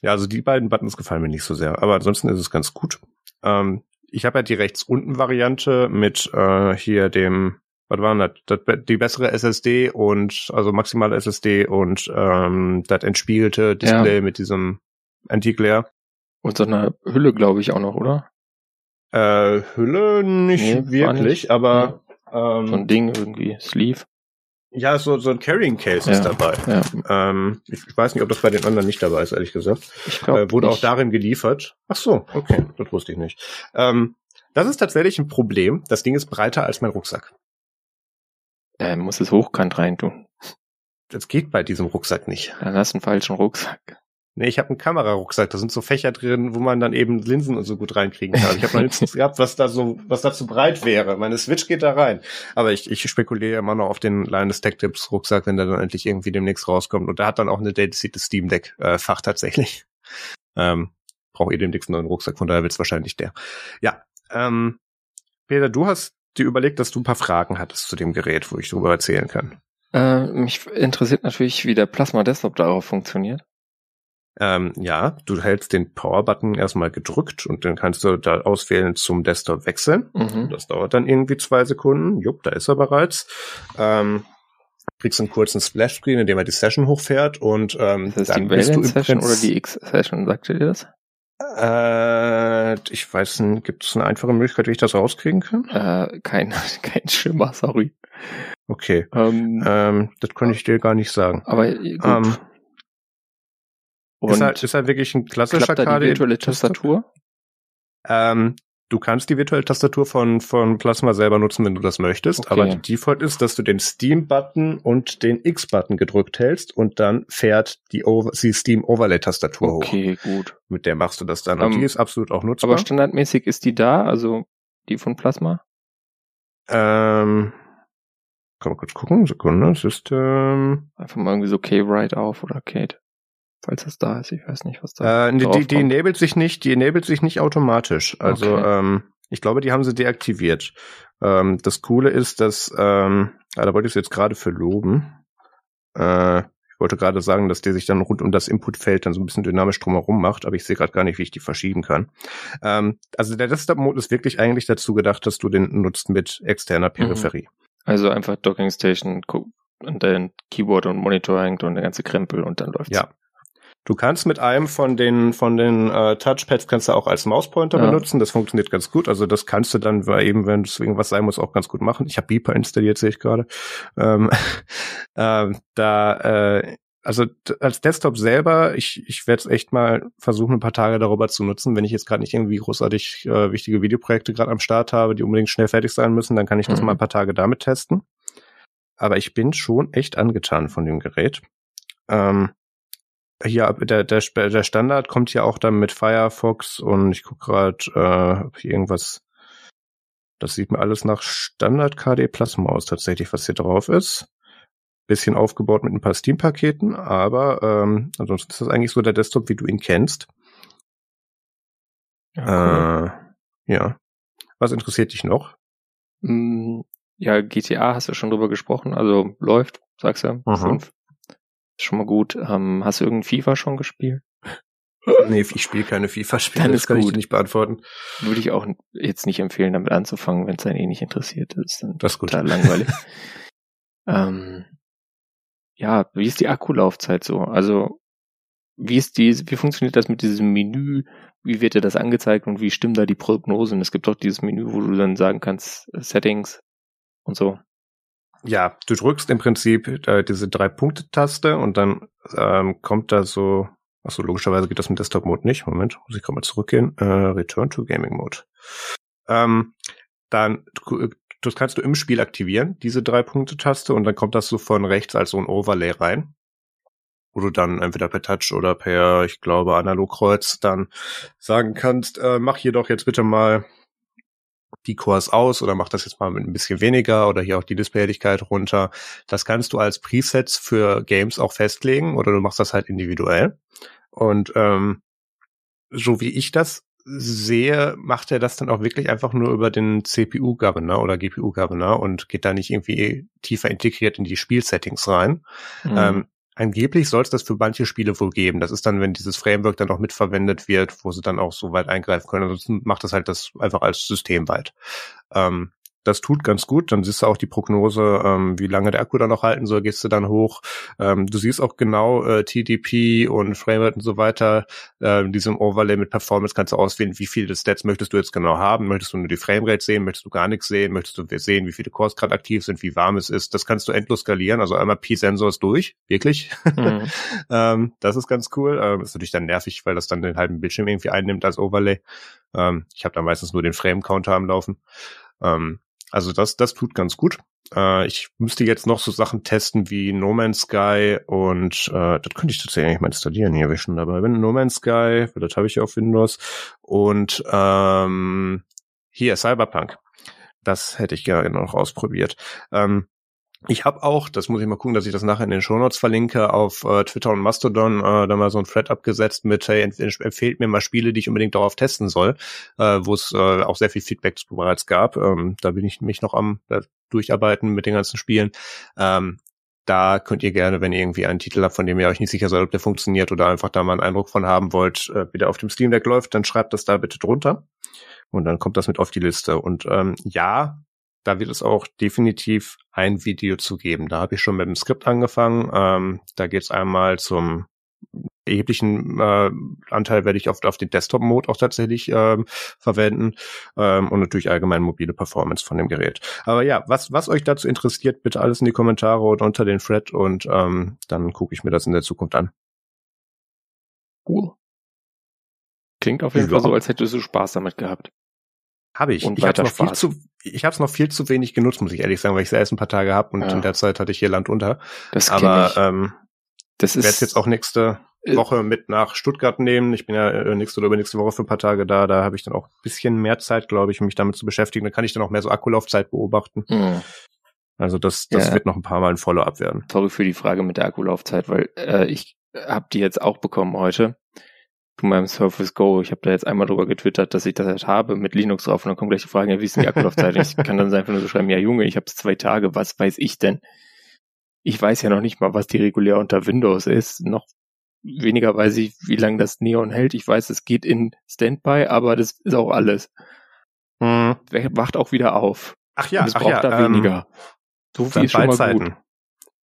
A: Ja, also die beiden Buttons gefallen mir nicht so sehr, aber ansonsten ist es ganz gut. Ähm, ich habe ja die rechts unten Variante mit äh, hier dem was war das? das? Die bessere SSD und also maximale SSD und ähm, das entspiegelte Display ja. mit diesem Anti-Glare.
B: Und so eine Hülle, glaube ich, auch noch, oder?
A: Äh, Hülle nicht nee, wirklich, nicht. aber
B: ja. ähm, so ein Ding irgendwie, Sleeve.
A: Ja, so, so ein Carrying Case ja, ist dabei. Ja. Ähm, ich, ich, weiß nicht, ob das bei den anderen nicht dabei ist, ehrlich gesagt. Ich glaube. Äh, wurde nicht. auch darin geliefert. Ach so, okay, das wusste ich nicht. Ähm, das ist tatsächlich ein Problem. Das Ding ist breiter als mein Rucksack.
B: Er muss es hochkant reintun.
A: Das geht bei diesem Rucksack nicht.
B: Dann hast du einen falschen Rucksack.
A: Nee, ich habe einen Kamerarucksack, da sind so Fächer drin, wo man dann eben Linsen und so gut reinkriegen kann. Ich habe noch nichts gehabt, was da so, was da zu breit wäre. Meine Switch geht da rein. Aber ich, ich spekuliere immer noch auf den Linus Tech Tips Rucksack, wenn der dann endlich irgendwie demnächst rauskommt. Und da hat dann auch eine dedizierte Steam Deck äh, Fach tatsächlich. Ähm, Braucht ihr demnächst einen neuen Rucksack, von daher wird's wahrscheinlich der. Ja, ähm, Peter, du hast dir überlegt, dass du ein paar Fragen hattest zu dem Gerät, wo ich darüber erzählen kann.
B: Äh, mich interessiert natürlich, wie der Plasma Desktop darauf funktioniert.
A: Ähm, ja, du hältst den Power-Button erstmal gedrückt und dann kannst du da auswählen zum Desktop wechseln. Mhm. Das dauert dann irgendwie zwei Sekunden. Jupp, da ist er bereits. Ähm, kriegst einen kurzen Splash-Screen, in dem er die Session hochfährt und ähm,
B: das dann die bist du Session oder die X-Session, sagt ihr das?
A: Äh, ich weiß nicht, gibt es eine einfache Möglichkeit, wie ich das rauskriegen kann?
B: Äh, kein, kein Schimmer, sorry.
A: Okay. Ähm, ähm, das konnte ich dir gar nicht sagen.
B: Aber äh, gut. Ähm,
A: ist halt, ist halt wirklich ein klassischer
B: KDE. die virtuelle Tastatur?
A: Ähm, du kannst die virtuelle Tastatur von, von Plasma selber nutzen, wenn du das möchtest, okay. aber die Default ist, dass du den Steam-Button und den X-Button gedrückt hältst und dann fährt die, Over die Steam Overlay-Tastatur
B: hoch. Okay, gut.
A: Mit der machst du das dann. Und um, die ist absolut auch nutzbar.
B: Aber standardmäßig ist die da, also die von Plasma?
A: Ähm, kann man kurz gucken, Sekunde, System.
B: Einfach mal irgendwie so K-Write auf oder Kate falls es da ist. Ich weiß nicht, was
A: da. Äh, die, die, die enabled sich nicht, die enabled sich nicht automatisch. Also okay. ähm, ich glaube, die haben sie deaktiviert. Ähm, das Coole ist, dass ähm, ah, da wollte ich es jetzt gerade für loben. Äh, ich wollte gerade sagen, dass der sich dann rund um das Inputfeld dann so ein bisschen dynamisch drumherum macht, aber ich sehe gerade gar nicht, wie ich die verschieben kann. Ähm, also der Desktop-Mode ist wirklich eigentlich dazu gedacht, dass du den nutzt mit externer mhm. Peripherie.
B: Also einfach Docking Station und dann Keyboard und Monitor hängt und der ganze Krempel und dann läuft's.
A: Ja, Du kannst mit einem von den von den äh, Touchpads kannst du auch als Mauspointer ja. benutzen. Das funktioniert ganz gut. Also das kannst du dann, weil eben wenn es irgendwas sein muss, auch ganz gut machen. Ich habe Beeper installiert, sehe ich gerade. Ähm, äh, da äh, also als Desktop selber, ich, ich werde es echt mal versuchen, ein paar Tage darüber zu nutzen. Wenn ich jetzt gerade nicht irgendwie großartig äh, wichtige Videoprojekte gerade am Start habe, die unbedingt schnell fertig sein müssen, dann kann ich das mhm. mal ein paar Tage damit testen. Aber ich bin schon echt angetan von dem Gerät. Ähm, hier der, der, der Standard kommt ja auch dann mit Firefox und ich gucke gerade, äh, ob hier irgendwas. Das sieht mir alles nach Standard KD Plasma aus, tatsächlich, was hier drauf ist. Bisschen aufgebaut mit ein paar Steam-Paketen, aber ähm, ansonsten ist das eigentlich so der Desktop, wie du ihn kennst. Ja, cool. äh, ja. Was interessiert dich noch?
B: Mm, ja, GTA hast du schon drüber gesprochen, also läuft, sagst du, mhm. fünf schon mal gut. Ähm, hast du irgendein FIFA schon gespielt?
A: Nee, ich spiele keine FIFA-Spiele, das kann gut. ich nicht beantworten.
B: Würde ich auch jetzt nicht empfehlen, damit anzufangen, wenn es einen eh nicht interessiert. Ist dann
A: das ist
B: total langweilig. ähm, ja, wie ist die Akkulaufzeit so? Also, wie ist die, wie funktioniert das mit diesem Menü? Wie wird dir das angezeigt und wie stimmen da die Prognosen? Es gibt doch dieses Menü, wo du dann sagen kannst, Settings und so
A: ja, du drückst im Prinzip äh, diese drei Punkte-Taste und dann ähm, kommt da so, achso, logischerweise geht das im Desktop-Mode nicht. Moment, muss ich gerade mal zurückgehen. Äh, Return to Gaming Mode. Ähm, dann das kannst du im Spiel aktivieren, diese drei Punkte-Taste, und dann kommt das so von rechts als so ein Overlay rein, wo du dann entweder per Touch oder per, ich glaube, Analogkreuz dann sagen kannst, äh, mach hier doch jetzt bitte mal die Cores aus oder mach das jetzt mal mit ein bisschen weniger oder hier auch die Displayhelligkeit runter. Das kannst du als Presets für Games auch festlegen oder du machst das halt individuell. Und ähm, so wie ich das sehe, macht er das dann auch wirklich einfach nur über den CPU-Governor oder GPU-Governor und geht da nicht irgendwie tiefer integriert in die Spielsettings rein. Mhm. Ähm, Angeblich soll es das für manche Spiele wohl geben. Das ist dann, wenn dieses Framework dann auch mitverwendet wird, wo sie dann auch so weit eingreifen können. Ansonsten macht das halt das einfach als systemweit. Ähm, das tut ganz gut. Dann siehst du auch die Prognose, ähm, wie lange der Akku dann noch halten soll, gehst du dann hoch. Ähm, du siehst auch genau äh, TDP und Framerate und so weiter. Äh, diesem Overlay mit Performance kannst du auswählen, wie viele Stats möchtest du jetzt genau haben. Möchtest du nur die Framerate sehen? Möchtest du gar nichts sehen? Möchtest du sehen, wie viele Cores gerade aktiv sind, wie warm es ist? Das kannst du endlos skalieren. Also einmal P-Sensors durch, wirklich. Mhm. ähm, das ist ganz cool. Ähm, ist natürlich dann nervig, weil das dann den halben Bildschirm irgendwie einnimmt als Overlay. Ähm, ich habe dann meistens nur den Frame-Counter am Laufen. Ähm, also das, das tut ganz gut. Äh, ich müsste jetzt noch so Sachen testen wie No Man's Sky und äh, das könnte ich tatsächlich mal installieren hier, wir schon dabei bin. No Man's Sky, das habe ich auf Windows und ähm, hier Cyberpunk. Das hätte ich gerne noch ausprobiert. Ähm, ich habe auch, das muss ich mal gucken, dass ich das nachher in den Shownotes verlinke, auf äh, Twitter und Mastodon äh, da mal so ein Thread abgesetzt mit, hey, empfehlt mir mal Spiele, die ich unbedingt darauf testen soll, äh, wo es äh, auch sehr viel Feedback bereits gab. Ähm, da bin ich mich noch am äh, Durcharbeiten mit den ganzen Spielen. Ähm, da könnt ihr gerne, wenn ihr irgendwie einen Titel habt, von dem ihr euch nicht sicher seid, ob der funktioniert oder einfach da mal einen Eindruck von haben wollt, äh, wie der auf dem Steam Deck läuft, dann schreibt das da bitte drunter. Und dann kommt das mit auf die Liste. Und ähm, ja, da wird es auch definitiv ein Video zu geben. Da habe ich schon mit dem Skript angefangen. Ähm, da geht es einmal zum erheblichen äh, Anteil werde ich oft auf den Desktop-Mode auch tatsächlich ähm, verwenden ähm, und natürlich allgemein mobile Performance von dem Gerät. Aber ja, was, was euch dazu interessiert, bitte alles in die Kommentare oder unter den Thread und ähm, dann gucke ich mir das in der Zukunft an.
B: Cool. Klingt auf jeden ja. Fall so, als hättest du Spaß damit gehabt.
A: Habe ich. Und ich habe noch viel zu, ich habe es noch viel zu wenig genutzt, muss ich ehrlich sagen, weil ich es erst ein paar Tage habe und ja. in der Zeit hatte ich hier Land unter. Das Aber ich. ähm, das ist jetzt auch nächste äh, Woche mit nach Stuttgart nehmen. Ich bin ja äh, nächste oder übernächste Woche für ein paar Tage da. Da habe ich dann auch ein bisschen mehr Zeit, glaube ich, um mich damit zu beschäftigen. Da kann ich dann auch mehr so Akkulaufzeit beobachten. Mhm. Also das, das ja. wird noch ein paar Mal ein Follow-up werden.
B: Sorry für die Frage mit der Akkulaufzeit, weil äh, ich habe die jetzt auch bekommen heute zu meinem Surface Go. Ich habe da jetzt einmal drüber getwittert, dass ich das halt habe mit Linux drauf und dann kommen gleich die Fragen, ja, wie ist denn die Akkulaufzeit? ich kann dann einfach nur so schreiben, ja Junge, ich habe es zwei Tage, was weiß ich denn? Ich weiß ja noch nicht mal, was die regulär unter Windows ist. Noch weniger weiß ich, wie lange das Neon hält. Ich weiß, es geht in Standby, aber das ist auch alles. Hm. Wacht auch wieder auf.
A: Ach ja,
B: es braucht ja, da ähm, weniger.
A: So viel ist schon mal gut.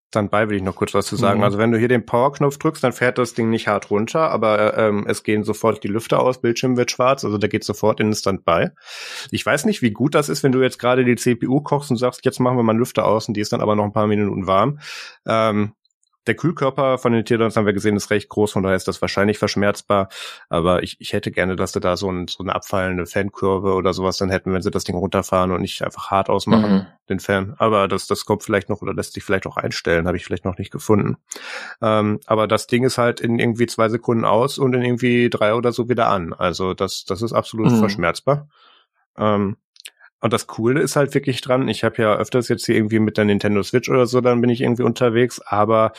A: Standby will ich noch kurz was zu sagen. Mhm. Also wenn du hier den Power-Knopf drückst, dann fährt das Ding nicht hart runter, aber ähm, es gehen sofort die Lüfter aus, Bildschirm wird schwarz, also der geht sofort in den Standby. Ich weiß nicht, wie gut das ist, wenn du jetzt gerade die CPU kochst und sagst, jetzt machen wir mal einen Lüfter aus und die ist dann aber noch ein paar Minuten warm. Ähm, der Kühlkörper von den Teardowns haben wir gesehen, ist recht groß, von daher ist das wahrscheinlich verschmerzbar. Aber ich, ich hätte gerne, dass sie da so, ein, so eine abfallende Fankurve oder sowas dann hätten, wenn sie das Ding runterfahren und nicht einfach hart ausmachen, mhm. den Fan. Aber das, das kommt vielleicht noch oder lässt sich vielleicht auch einstellen, habe ich vielleicht noch nicht gefunden. Ähm, aber das Ding ist halt in irgendwie zwei Sekunden aus und in irgendwie drei oder so wieder an. Also das, das ist absolut mhm. verschmerzbar. Ähm, und das Coole ist halt wirklich dran, ich habe ja öfters jetzt hier irgendwie mit der Nintendo Switch oder so, dann bin ich irgendwie unterwegs, aber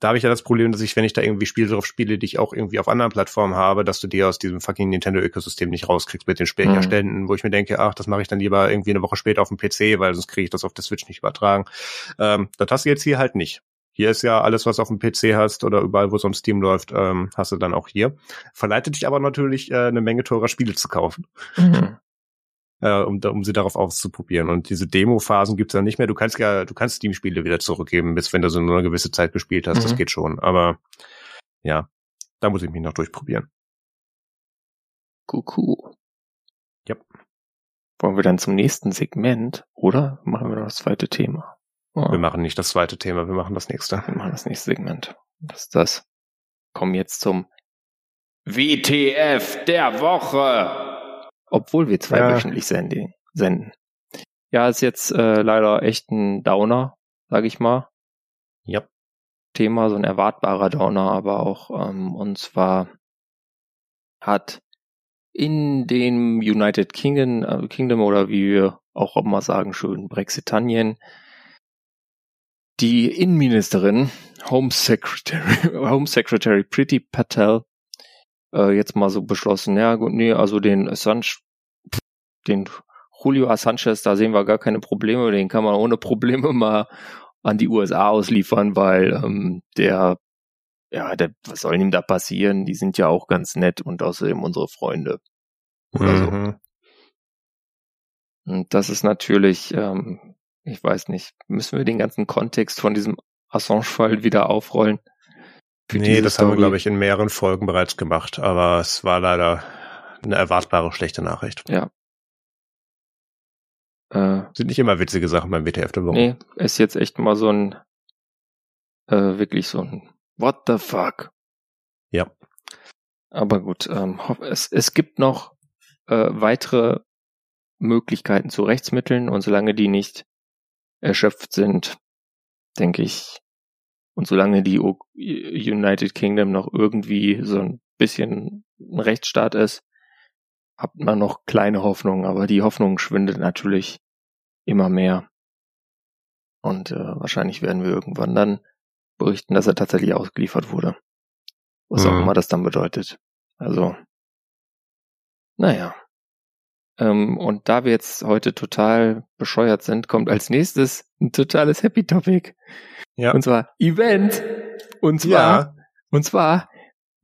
A: da habe ich ja das Problem, dass ich, wenn ich da irgendwie Spiele drauf spiele, die ich auch irgendwie auf anderen Plattformen habe, dass du die aus diesem fucking Nintendo-Ökosystem nicht rauskriegst mit den Spielherständen, mhm. wo ich mir denke, ach, das mache ich dann lieber irgendwie eine Woche später auf dem PC, weil sonst kriege ich das auf der Switch nicht übertragen. Ähm, das hast du jetzt hier halt nicht. Hier ist ja alles, was auf dem PC hast oder überall, wo es am Steam läuft, ähm, hast du dann auch hier. Verleitet dich aber natürlich, äh, eine Menge teurer Spiele zu kaufen. Mhm äh, um, um sie darauf auszuprobieren. Und diese Demo-Phasen gibt's ja nicht mehr. Du kannst ja, du kannst Steam-Spiele wieder zurückgeben, bis wenn du so eine gewisse Zeit gespielt hast. Mhm. Das geht schon. Aber ja, da muss ich mich noch durchprobieren.
B: Kuckuck. Ja. Wollen wir dann zum nächsten Segment oder machen wir noch das zweite Thema?
A: Oh. Wir machen nicht das zweite Thema, wir machen das nächste.
B: Wir machen das nächste Segment. Was ist das? Kommen jetzt zum WTF der Woche obwohl wir zweiwöchentlich ja. senden. Ja, ist jetzt äh, leider echt ein Downer, sag ich mal.
A: Ja.
B: Thema, so ein erwartbarer Downer, aber auch, ähm, und zwar hat in dem United Kingdom, äh, Kingdom oder wie wir auch immer sagen, schön Brexitanien, die Innenministerin, Home Secretary, Home Secretary Pretty Patel, äh, jetzt mal so beschlossen, ja gut, nee, also den Assange, den Julio Assange, da sehen wir gar keine Probleme, den kann man ohne Probleme mal an die USA ausliefern, weil ähm, der, ja, der, was soll ihm da passieren? Die sind ja auch ganz nett und außerdem unsere Freunde. Oder mhm. so. Und das ist natürlich, ähm, ich weiß nicht, müssen wir den ganzen Kontext von diesem Assange-Fall wieder aufrollen?
A: Nee, das Story? haben wir, glaube ich, in mehreren Folgen bereits gemacht, aber es war leider eine erwartbare schlechte Nachricht.
B: Ja.
A: Äh, Sind nicht immer witzige Sachen beim WTF der Woche.
B: Nee, ist jetzt echt mal so ein, äh, wirklich so ein What the fuck?
A: Ja.
B: Aber gut, ähm, es, es gibt noch äh, weitere Möglichkeiten zu Rechtsmitteln und solange die nicht erschöpft sind, denke ich, und solange die United Kingdom noch irgendwie so ein bisschen ein Rechtsstaat ist, hat man noch kleine Hoffnung, aber die Hoffnung schwindet natürlich immer mehr. Und äh, wahrscheinlich werden wir irgendwann dann berichten, dass er tatsächlich ausgeliefert wurde. Was mhm. auch immer das dann bedeutet. Also, naja. Ähm, und da wir jetzt heute total bescheuert sind, kommt als nächstes ein totales Happy Topic. Ja. Und zwar Event. Und zwar, ja. und zwar,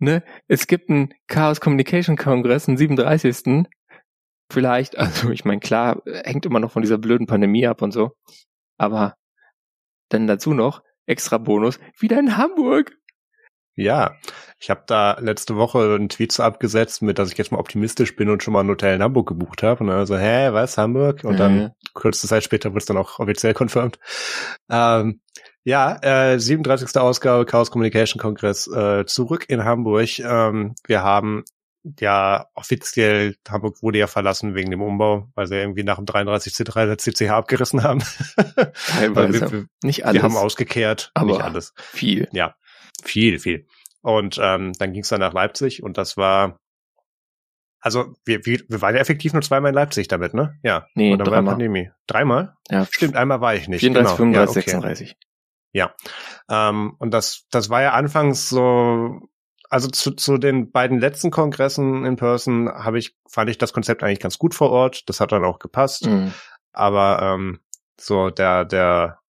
B: ne, es gibt einen Chaos Communication Kongress, einen 37. Vielleicht, also ich meine, klar, hängt immer noch von dieser blöden Pandemie ab und so. Aber dann dazu noch, extra Bonus, wieder in Hamburg.
A: Ja, ich habe da letzte Woche einen Tweet so abgesetzt, mit dass ich jetzt mal optimistisch bin und schon mal ein Hotel in Hamburg gebucht habe. Und dann so, hä, was, Hamburg? Und mhm. dann kurze Zeit später wurde es dann auch offiziell confirmed. Ähm, ja, äh, 37. Ausgabe Chaos Communication Kongress äh, zurück in Hamburg. Ähm, wir haben ja offiziell, Hamburg wurde ja verlassen wegen dem Umbau, weil sie irgendwie nach dem 33C3 der CCH abgerissen haben.
B: Wir, wir,
A: nicht alles. Wir haben ausgekehrt.
B: Aber
A: nicht alles.
B: Viel.
A: Ja, viel, viel. Und ähm, dann ging es dann nach Leipzig und das war also wir, wir, wir waren ja effektiv nur zweimal in Leipzig damit, ne? Ja.
B: Nee,
A: und dann dreimal. war Pandemie. Dreimal?
B: Ja.
A: Stimmt, einmal war ich nicht.
B: 34, genau. 35, ja, okay. 36.
A: Ja. Ähm, und das, das war ja anfangs so, also zu, zu den beiden letzten Kongressen in Person habe ich, fand ich das Konzept eigentlich ganz gut vor Ort. Das hat dann auch gepasst. Mhm. Aber ähm, so der, der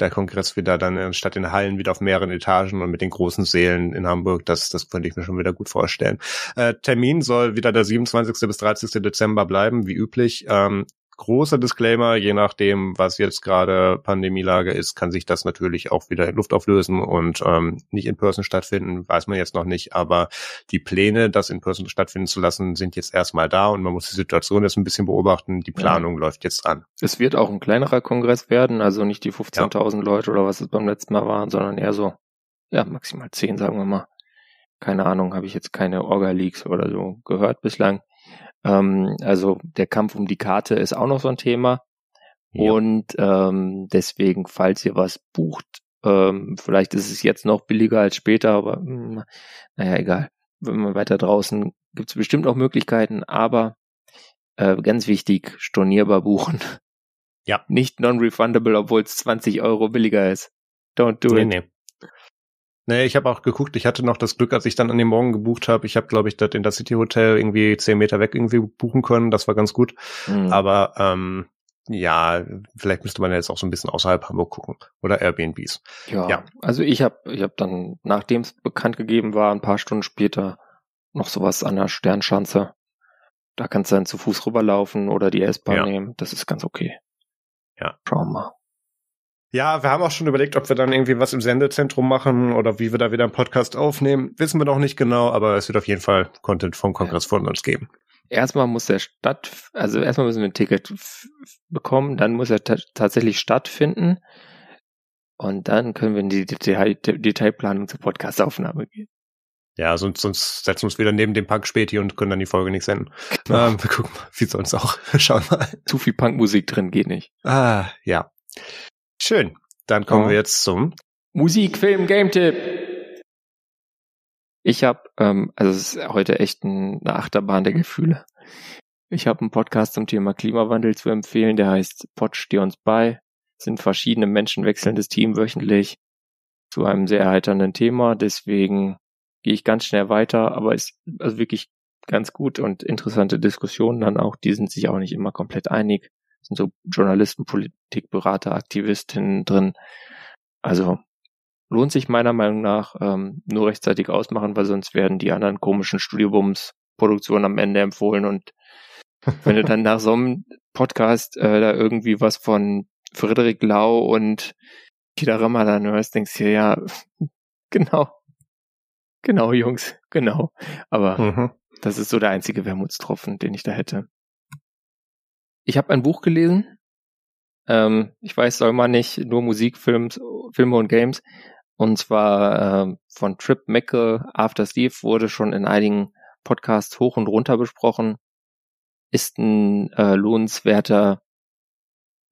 A: der Kongress wieder dann statt in Hallen wieder auf mehreren Etagen und mit den großen Sälen in Hamburg. Das, das könnte ich mir schon wieder gut vorstellen. Äh, Termin soll wieder der 27. bis 30. Dezember bleiben, wie üblich. Ähm, großer Disclaimer, je nachdem, was jetzt gerade Pandemielage ist, kann sich das natürlich auch wieder in Luft auflösen und ähm, nicht in Person stattfinden, weiß man jetzt noch nicht. Aber die Pläne, das in Person stattfinden zu lassen, sind jetzt erstmal da und man muss die Situation jetzt ein bisschen beobachten. Die Planung ja. läuft jetzt an.
B: Es wird auch ein kleinerer Kongress werden, also nicht die 15.000 ja. Leute oder was es beim letzten Mal waren, sondern eher so, ja, maximal 10, sagen wir mal. Keine Ahnung, habe ich jetzt keine Orga-Leaks oder so gehört bislang. Ähm, also der Kampf um die Karte ist auch noch so ein Thema. Ja. Und ähm, deswegen, falls ihr was bucht, ähm, vielleicht ist es jetzt noch billiger als später, aber mh, hm, naja, egal. Wenn man weiter draußen gibt es bestimmt noch Möglichkeiten, aber äh, ganz wichtig, stornierbar buchen.
A: Ja.
B: Nicht non-refundable, obwohl es 20 Euro billiger ist. Don't do nee, it. Nee.
A: Nee, ich habe auch geguckt, ich hatte noch das Glück, als ich dann an dem Morgen gebucht habe, ich habe, glaube ich, das in das City Hotel irgendwie zehn Meter weg irgendwie buchen können, das war ganz gut. Mhm. Aber ähm, ja, vielleicht müsste man jetzt auch so ein bisschen außerhalb Hamburg gucken oder Airbnbs.
B: Ja, ja. also ich habe ich hab dann, nachdem es bekannt gegeben war, ein paar Stunden später noch sowas an der Sternschanze. Da kannst du dann zu Fuß rüberlaufen oder die S-Bahn ja. nehmen. Das ist ganz okay.
A: Ja.
B: Schauen wir mal.
A: Ja, wir haben auch schon überlegt, ob wir dann irgendwie was im Sendezentrum machen oder wie wir da wieder einen Podcast aufnehmen. Wissen wir noch nicht genau, aber es wird auf jeden Fall Content vom Kongress von uns geben.
B: Erstmal muss der Stadt, also erstmal müssen wir ein Ticket bekommen, dann muss er tatsächlich stattfinden und dann können wir in die Detail Detailplanung zur Podcastaufnahme gehen.
A: Ja, sonst, sonst setzen wir uns wieder neben dem Punk Späti und können dann die Folge nicht senden. Genau. Ähm, wir gucken mal, wie sonst auch. Schauen mal.
B: Zu viel Punkmusik drin geht nicht.
A: Ah, ja. Schön. Dann kommen oh. wir jetzt zum
B: Musik, Film, Game-Tipp. Ich habe, ähm, also es ist heute echt ein, eine Achterbahn der Gefühle. Ich habe einen Podcast zum Thema Klimawandel zu empfehlen, der heißt Pod steh uns bei. Es sind verschiedene Menschen wechselndes Team wöchentlich zu einem sehr erheiternden Thema. Deswegen gehe ich ganz schnell weiter, aber ist also wirklich ganz gut und interessante Diskussionen dann auch. Die sind sich auch nicht immer komplett einig sind so Journalisten, Politikberater, Aktivistinnen drin. Also lohnt sich meiner Meinung nach ähm, nur rechtzeitig ausmachen, weil sonst werden die anderen komischen Studiobums Produktionen am Ende empfohlen und wenn du dann nach so einem Podcast äh, da irgendwie was von Frederik Lau und Peter Ramadan hörst, denkst du ja, genau. Genau, Jungs, genau. Aber mhm. das ist so der einzige Wermutstropfen, den ich da hätte. Ich habe ein Buch gelesen. Ähm, ich weiß, soll man nicht nur Musik, Films, Filme und Games. Und zwar äh, von Trip Mickle After Steve wurde schon in einigen Podcasts hoch und runter besprochen. Ist ein äh, lohnenswerter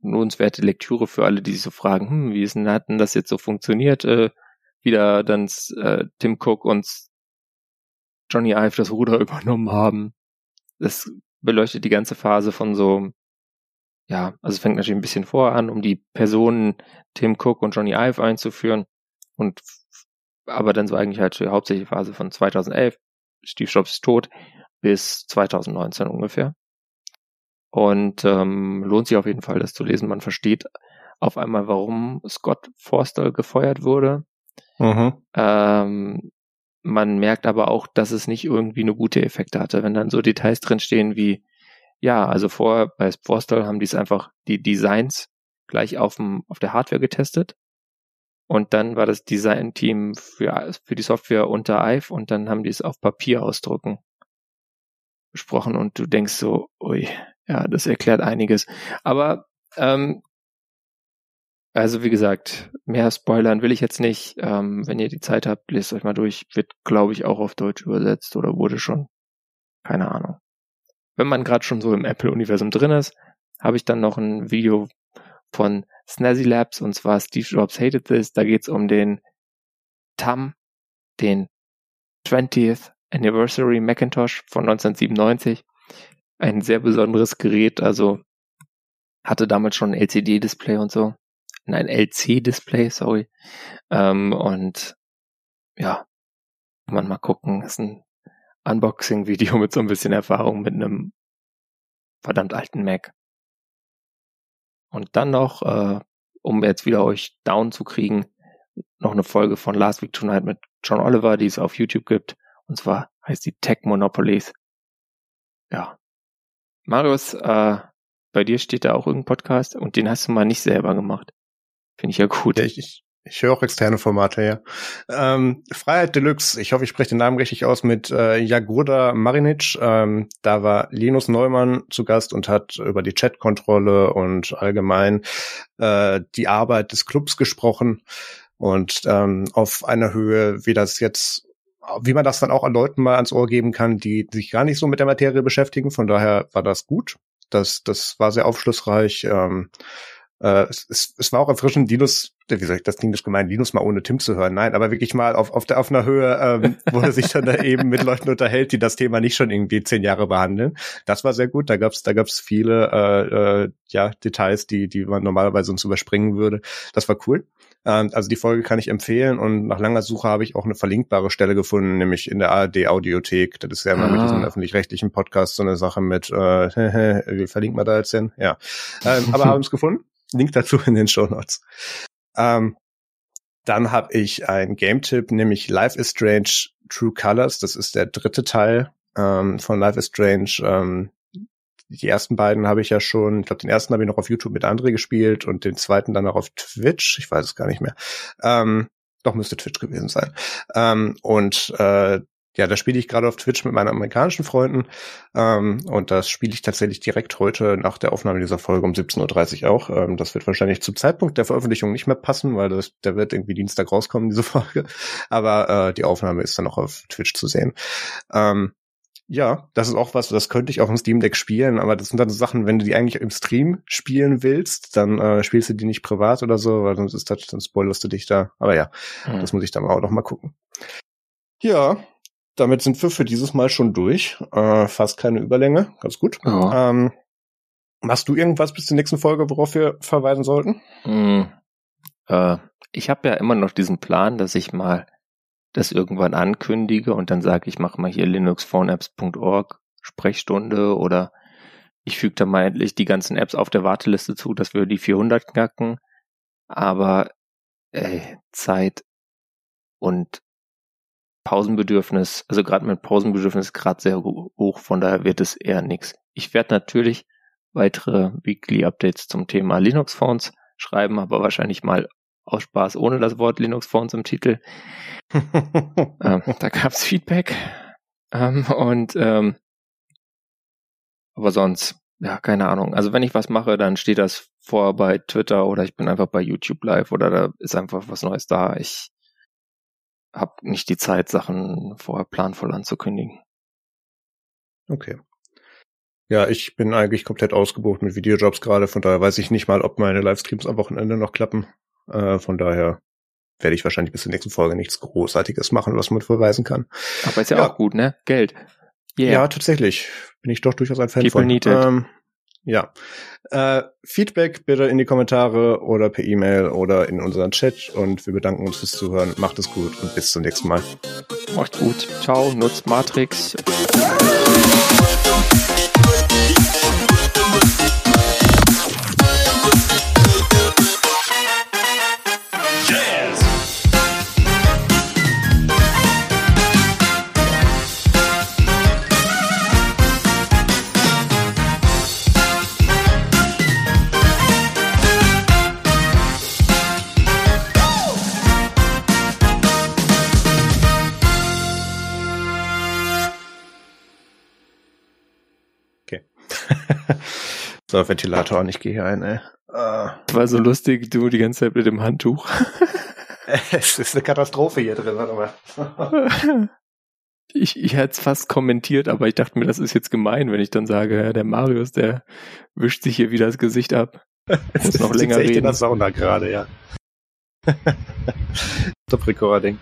B: lohnenswerte Lektüre für alle, die sich so fragen, hm, wie ist denn, hat denn das jetzt so funktioniert? Äh, wieder dann äh, Tim Cook und Johnny Ive das Ruder übernommen haben. Das beleuchtet die ganze Phase von so, ja, also es fängt natürlich ein bisschen vor an, um die Personen Tim Cook und Johnny Ive einzuführen und aber dann so eigentlich halt die hauptsächliche Phase von 2011, Steve Jobs ist tot, bis 2019 ungefähr. Und ähm, lohnt sich auf jeden Fall, das zu lesen. Man versteht auf einmal, warum Scott Forster gefeuert wurde. Mhm. Ähm, man merkt aber auch, dass es nicht irgendwie eine gute Effekte hatte, wenn dann so Details drinstehen wie, ja, also vorher bei Forster haben die es einfach die Designs gleich auf, dem, auf der Hardware getestet. Und dann war das Design-Team für, für die Software unter IVE und dann haben die es auf Papier ausdrucken besprochen und du denkst so, ui, ja, das erklärt einiges. Aber ähm, also wie gesagt, mehr spoilern will ich jetzt nicht. Ähm, wenn ihr die Zeit habt, lest euch mal durch. Wird, glaube ich, auch auf Deutsch übersetzt oder wurde schon. Keine Ahnung. Wenn man gerade schon so im Apple-Universum drin ist, habe ich dann noch ein Video von Snazzy Labs und zwar Steve Jobs Hated This. Da geht es um den TAM, den 20th Anniversary Macintosh von 1997 ein sehr besonderes Gerät, also hatte damals schon ein LCD-Display und so. Nein, LC-Display, sorry. Ähm, und ja, kann man mal gucken. Ist ein Unboxing-Video mit so ein bisschen Erfahrung mit einem verdammt alten Mac. Und dann noch, äh, um jetzt wieder euch down zu kriegen, noch eine Folge von Last Week Tonight mit John Oliver, die es auf YouTube gibt. Und zwar heißt die Tech Monopolies. Ja, Marius, äh, bei dir steht da auch irgendein Podcast und den hast du mal nicht selber gemacht. Finde ich ja gut.
A: Ja, ich, ich höre auch externe Formate, ja. Ähm, Freiheit Deluxe, ich hoffe, ich spreche den Namen richtig aus, mit äh, Jagoda Marinic. Ähm, da war Linus Neumann zu Gast und hat über die Chatkontrolle und allgemein äh, die Arbeit des Clubs gesprochen. Und ähm, auf einer Höhe, wie das jetzt wie man das dann auch an Leuten mal ans Ohr geben kann, die sich gar nicht so mit der Materie beschäftigen. Von daher war das gut. Das, das war sehr aufschlussreich. Ähm, äh, es, es, es war auch erfrischend, Linus, wie soll ich das nicht gemeint, Linus mal ohne Tim zu hören. Nein, aber wirklich mal auf, auf, der, auf einer Höhe, ähm, wo er sich dann da eben mit Leuten unterhält, die das Thema nicht schon irgendwie zehn Jahre behandeln. Das war sehr gut. Da gab's da gab's viele äh, äh, ja, Details, die, die man normalerweise uns überspringen würde. Das war cool. Ähm, also die Folge kann ich empfehlen und nach langer Suche habe ich auch eine verlinkbare Stelle gefunden, nämlich in der ARD-Audiothek. Das ist ja immer ah. mit diesem öffentlich-rechtlichen Podcast so eine Sache mit, äh, wie verlinkt man da jetzt hin? Ja. Ähm, aber haben es gefunden. Link dazu in den Show Notes. Ähm, dann habe ich ein Game-Tipp, nämlich Life is Strange True Colors. Das ist der dritte Teil ähm, von Life is Strange. Ähm, die ersten beiden habe ich ja schon, ich glaube, den ersten habe ich noch auf YouTube mit André gespielt und den zweiten dann auch auf Twitch. Ich weiß es gar nicht mehr. Ähm, doch müsste Twitch gewesen sein. Ähm, und äh, ja, da spiele ich gerade auf Twitch mit meinen amerikanischen Freunden. Ähm, und das spiele ich tatsächlich direkt heute nach der Aufnahme dieser Folge um 17.30 Uhr auch. Ähm, das wird wahrscheinlich zum Zeitpunkt der Veröffentlichung nicht mehr passen, weil das, der wird irgendwie Dienstag rauskommen, diese Folge. Aber äh, die Aufnahme ist dann auch auf Twitch zu sehen. Ähm, ja, das ist auch was, das könnte ich auf dem Steam Deck spielen, aber das sind dann so Sachen, wenn du die eigentlich im Stream spielen willst, dann äh, spielst du die nicht privat oder so, weil sonst ist das, dann spoilerst du dich da. Aber ja, mhm. das muss ich dann auch noch mal gucken. Ja, damit sind wir für dieses Mal schon durch. Äh, fast keine Überlänge, ganz gut. Ja. Ähm, machst du irgendwas bis zur nächsten Folge, worauf wir verweisen sollten?
B: Mhm. Äh, ich habe ja immer noch diesen Plan, dass ich mal das irgendwann ankündige und dann sage ich, mach mal hier linuxphoneapps.org Sprechstunde oder ich füge da mal endlich die ganzen Apps auf der Warteliste zu, dass wir die 400 knacken. Aber ey, Zeit und Pausenbedürfnis, also gerade mein Pausenbedürfnis ist gerade sehr hoch, von daher wird es eher nix. Ich werde natürlich weitere Weekly Updates zum Thema Linux Phones schreiben, aber wahrscheinlich mal aus Spaß ohne das Wort Linux Phones im Titel. ähm, da gab's Feedback. Ähm, und ähm, aber sonst, ja, keine Ahnung. Also wenn ich was mache, dann steht das vor bei Twitter oder ich bin einfach bei YouTube live oder da ist einfach was Neues da. Ich habe nicht die Zeit, Sachen vorher planvoll anzukündigen.
A: Okay. Ja, ich bin eigentlich komplett ausgebucht mit Videojobs gerade, von daher weiß ich nicht mal, ob meine Livestreams am Wochenende noch klappen. Äh, von daher werde ich wahrscheinlich bis zur nächsten Folge nichts Großartiges machen, was man verweisen kann.
B: Aber ist ja, ja. auch gut, ne? Geld.
A: Yeah. Ja, tatsächlich. Bin ich doch durchaus ein Fan
B: People
A: von.
B: Need it. Ähm,
A: ja. Äh, Feedback bitte in die Kommentare oder per E-Mail oder in unseren Chat und wir bedanken uns fürs Zuhören. Macht es gut und bis zum nächsten Mal.
B: Macht gut. Ciao, nutzt Matrix.
A: so, Ventilator und ich gehe hier ein, ey.
B: Uh. War so lustig, du die ganze Zeit mit dem Handtuch.
A: es ist eine Katastrophe hier drin, warte mal.
B: ich, ich hätte es fast kommentiert, aber ich dachte mir, das ist jetzt gemein, wenn ich dann sage, der Marius, der wischt sich hier wieder das Gesicht ab.
A: Muss noch länger reden. Ich in der Sauna gerade, ja. Top Recording.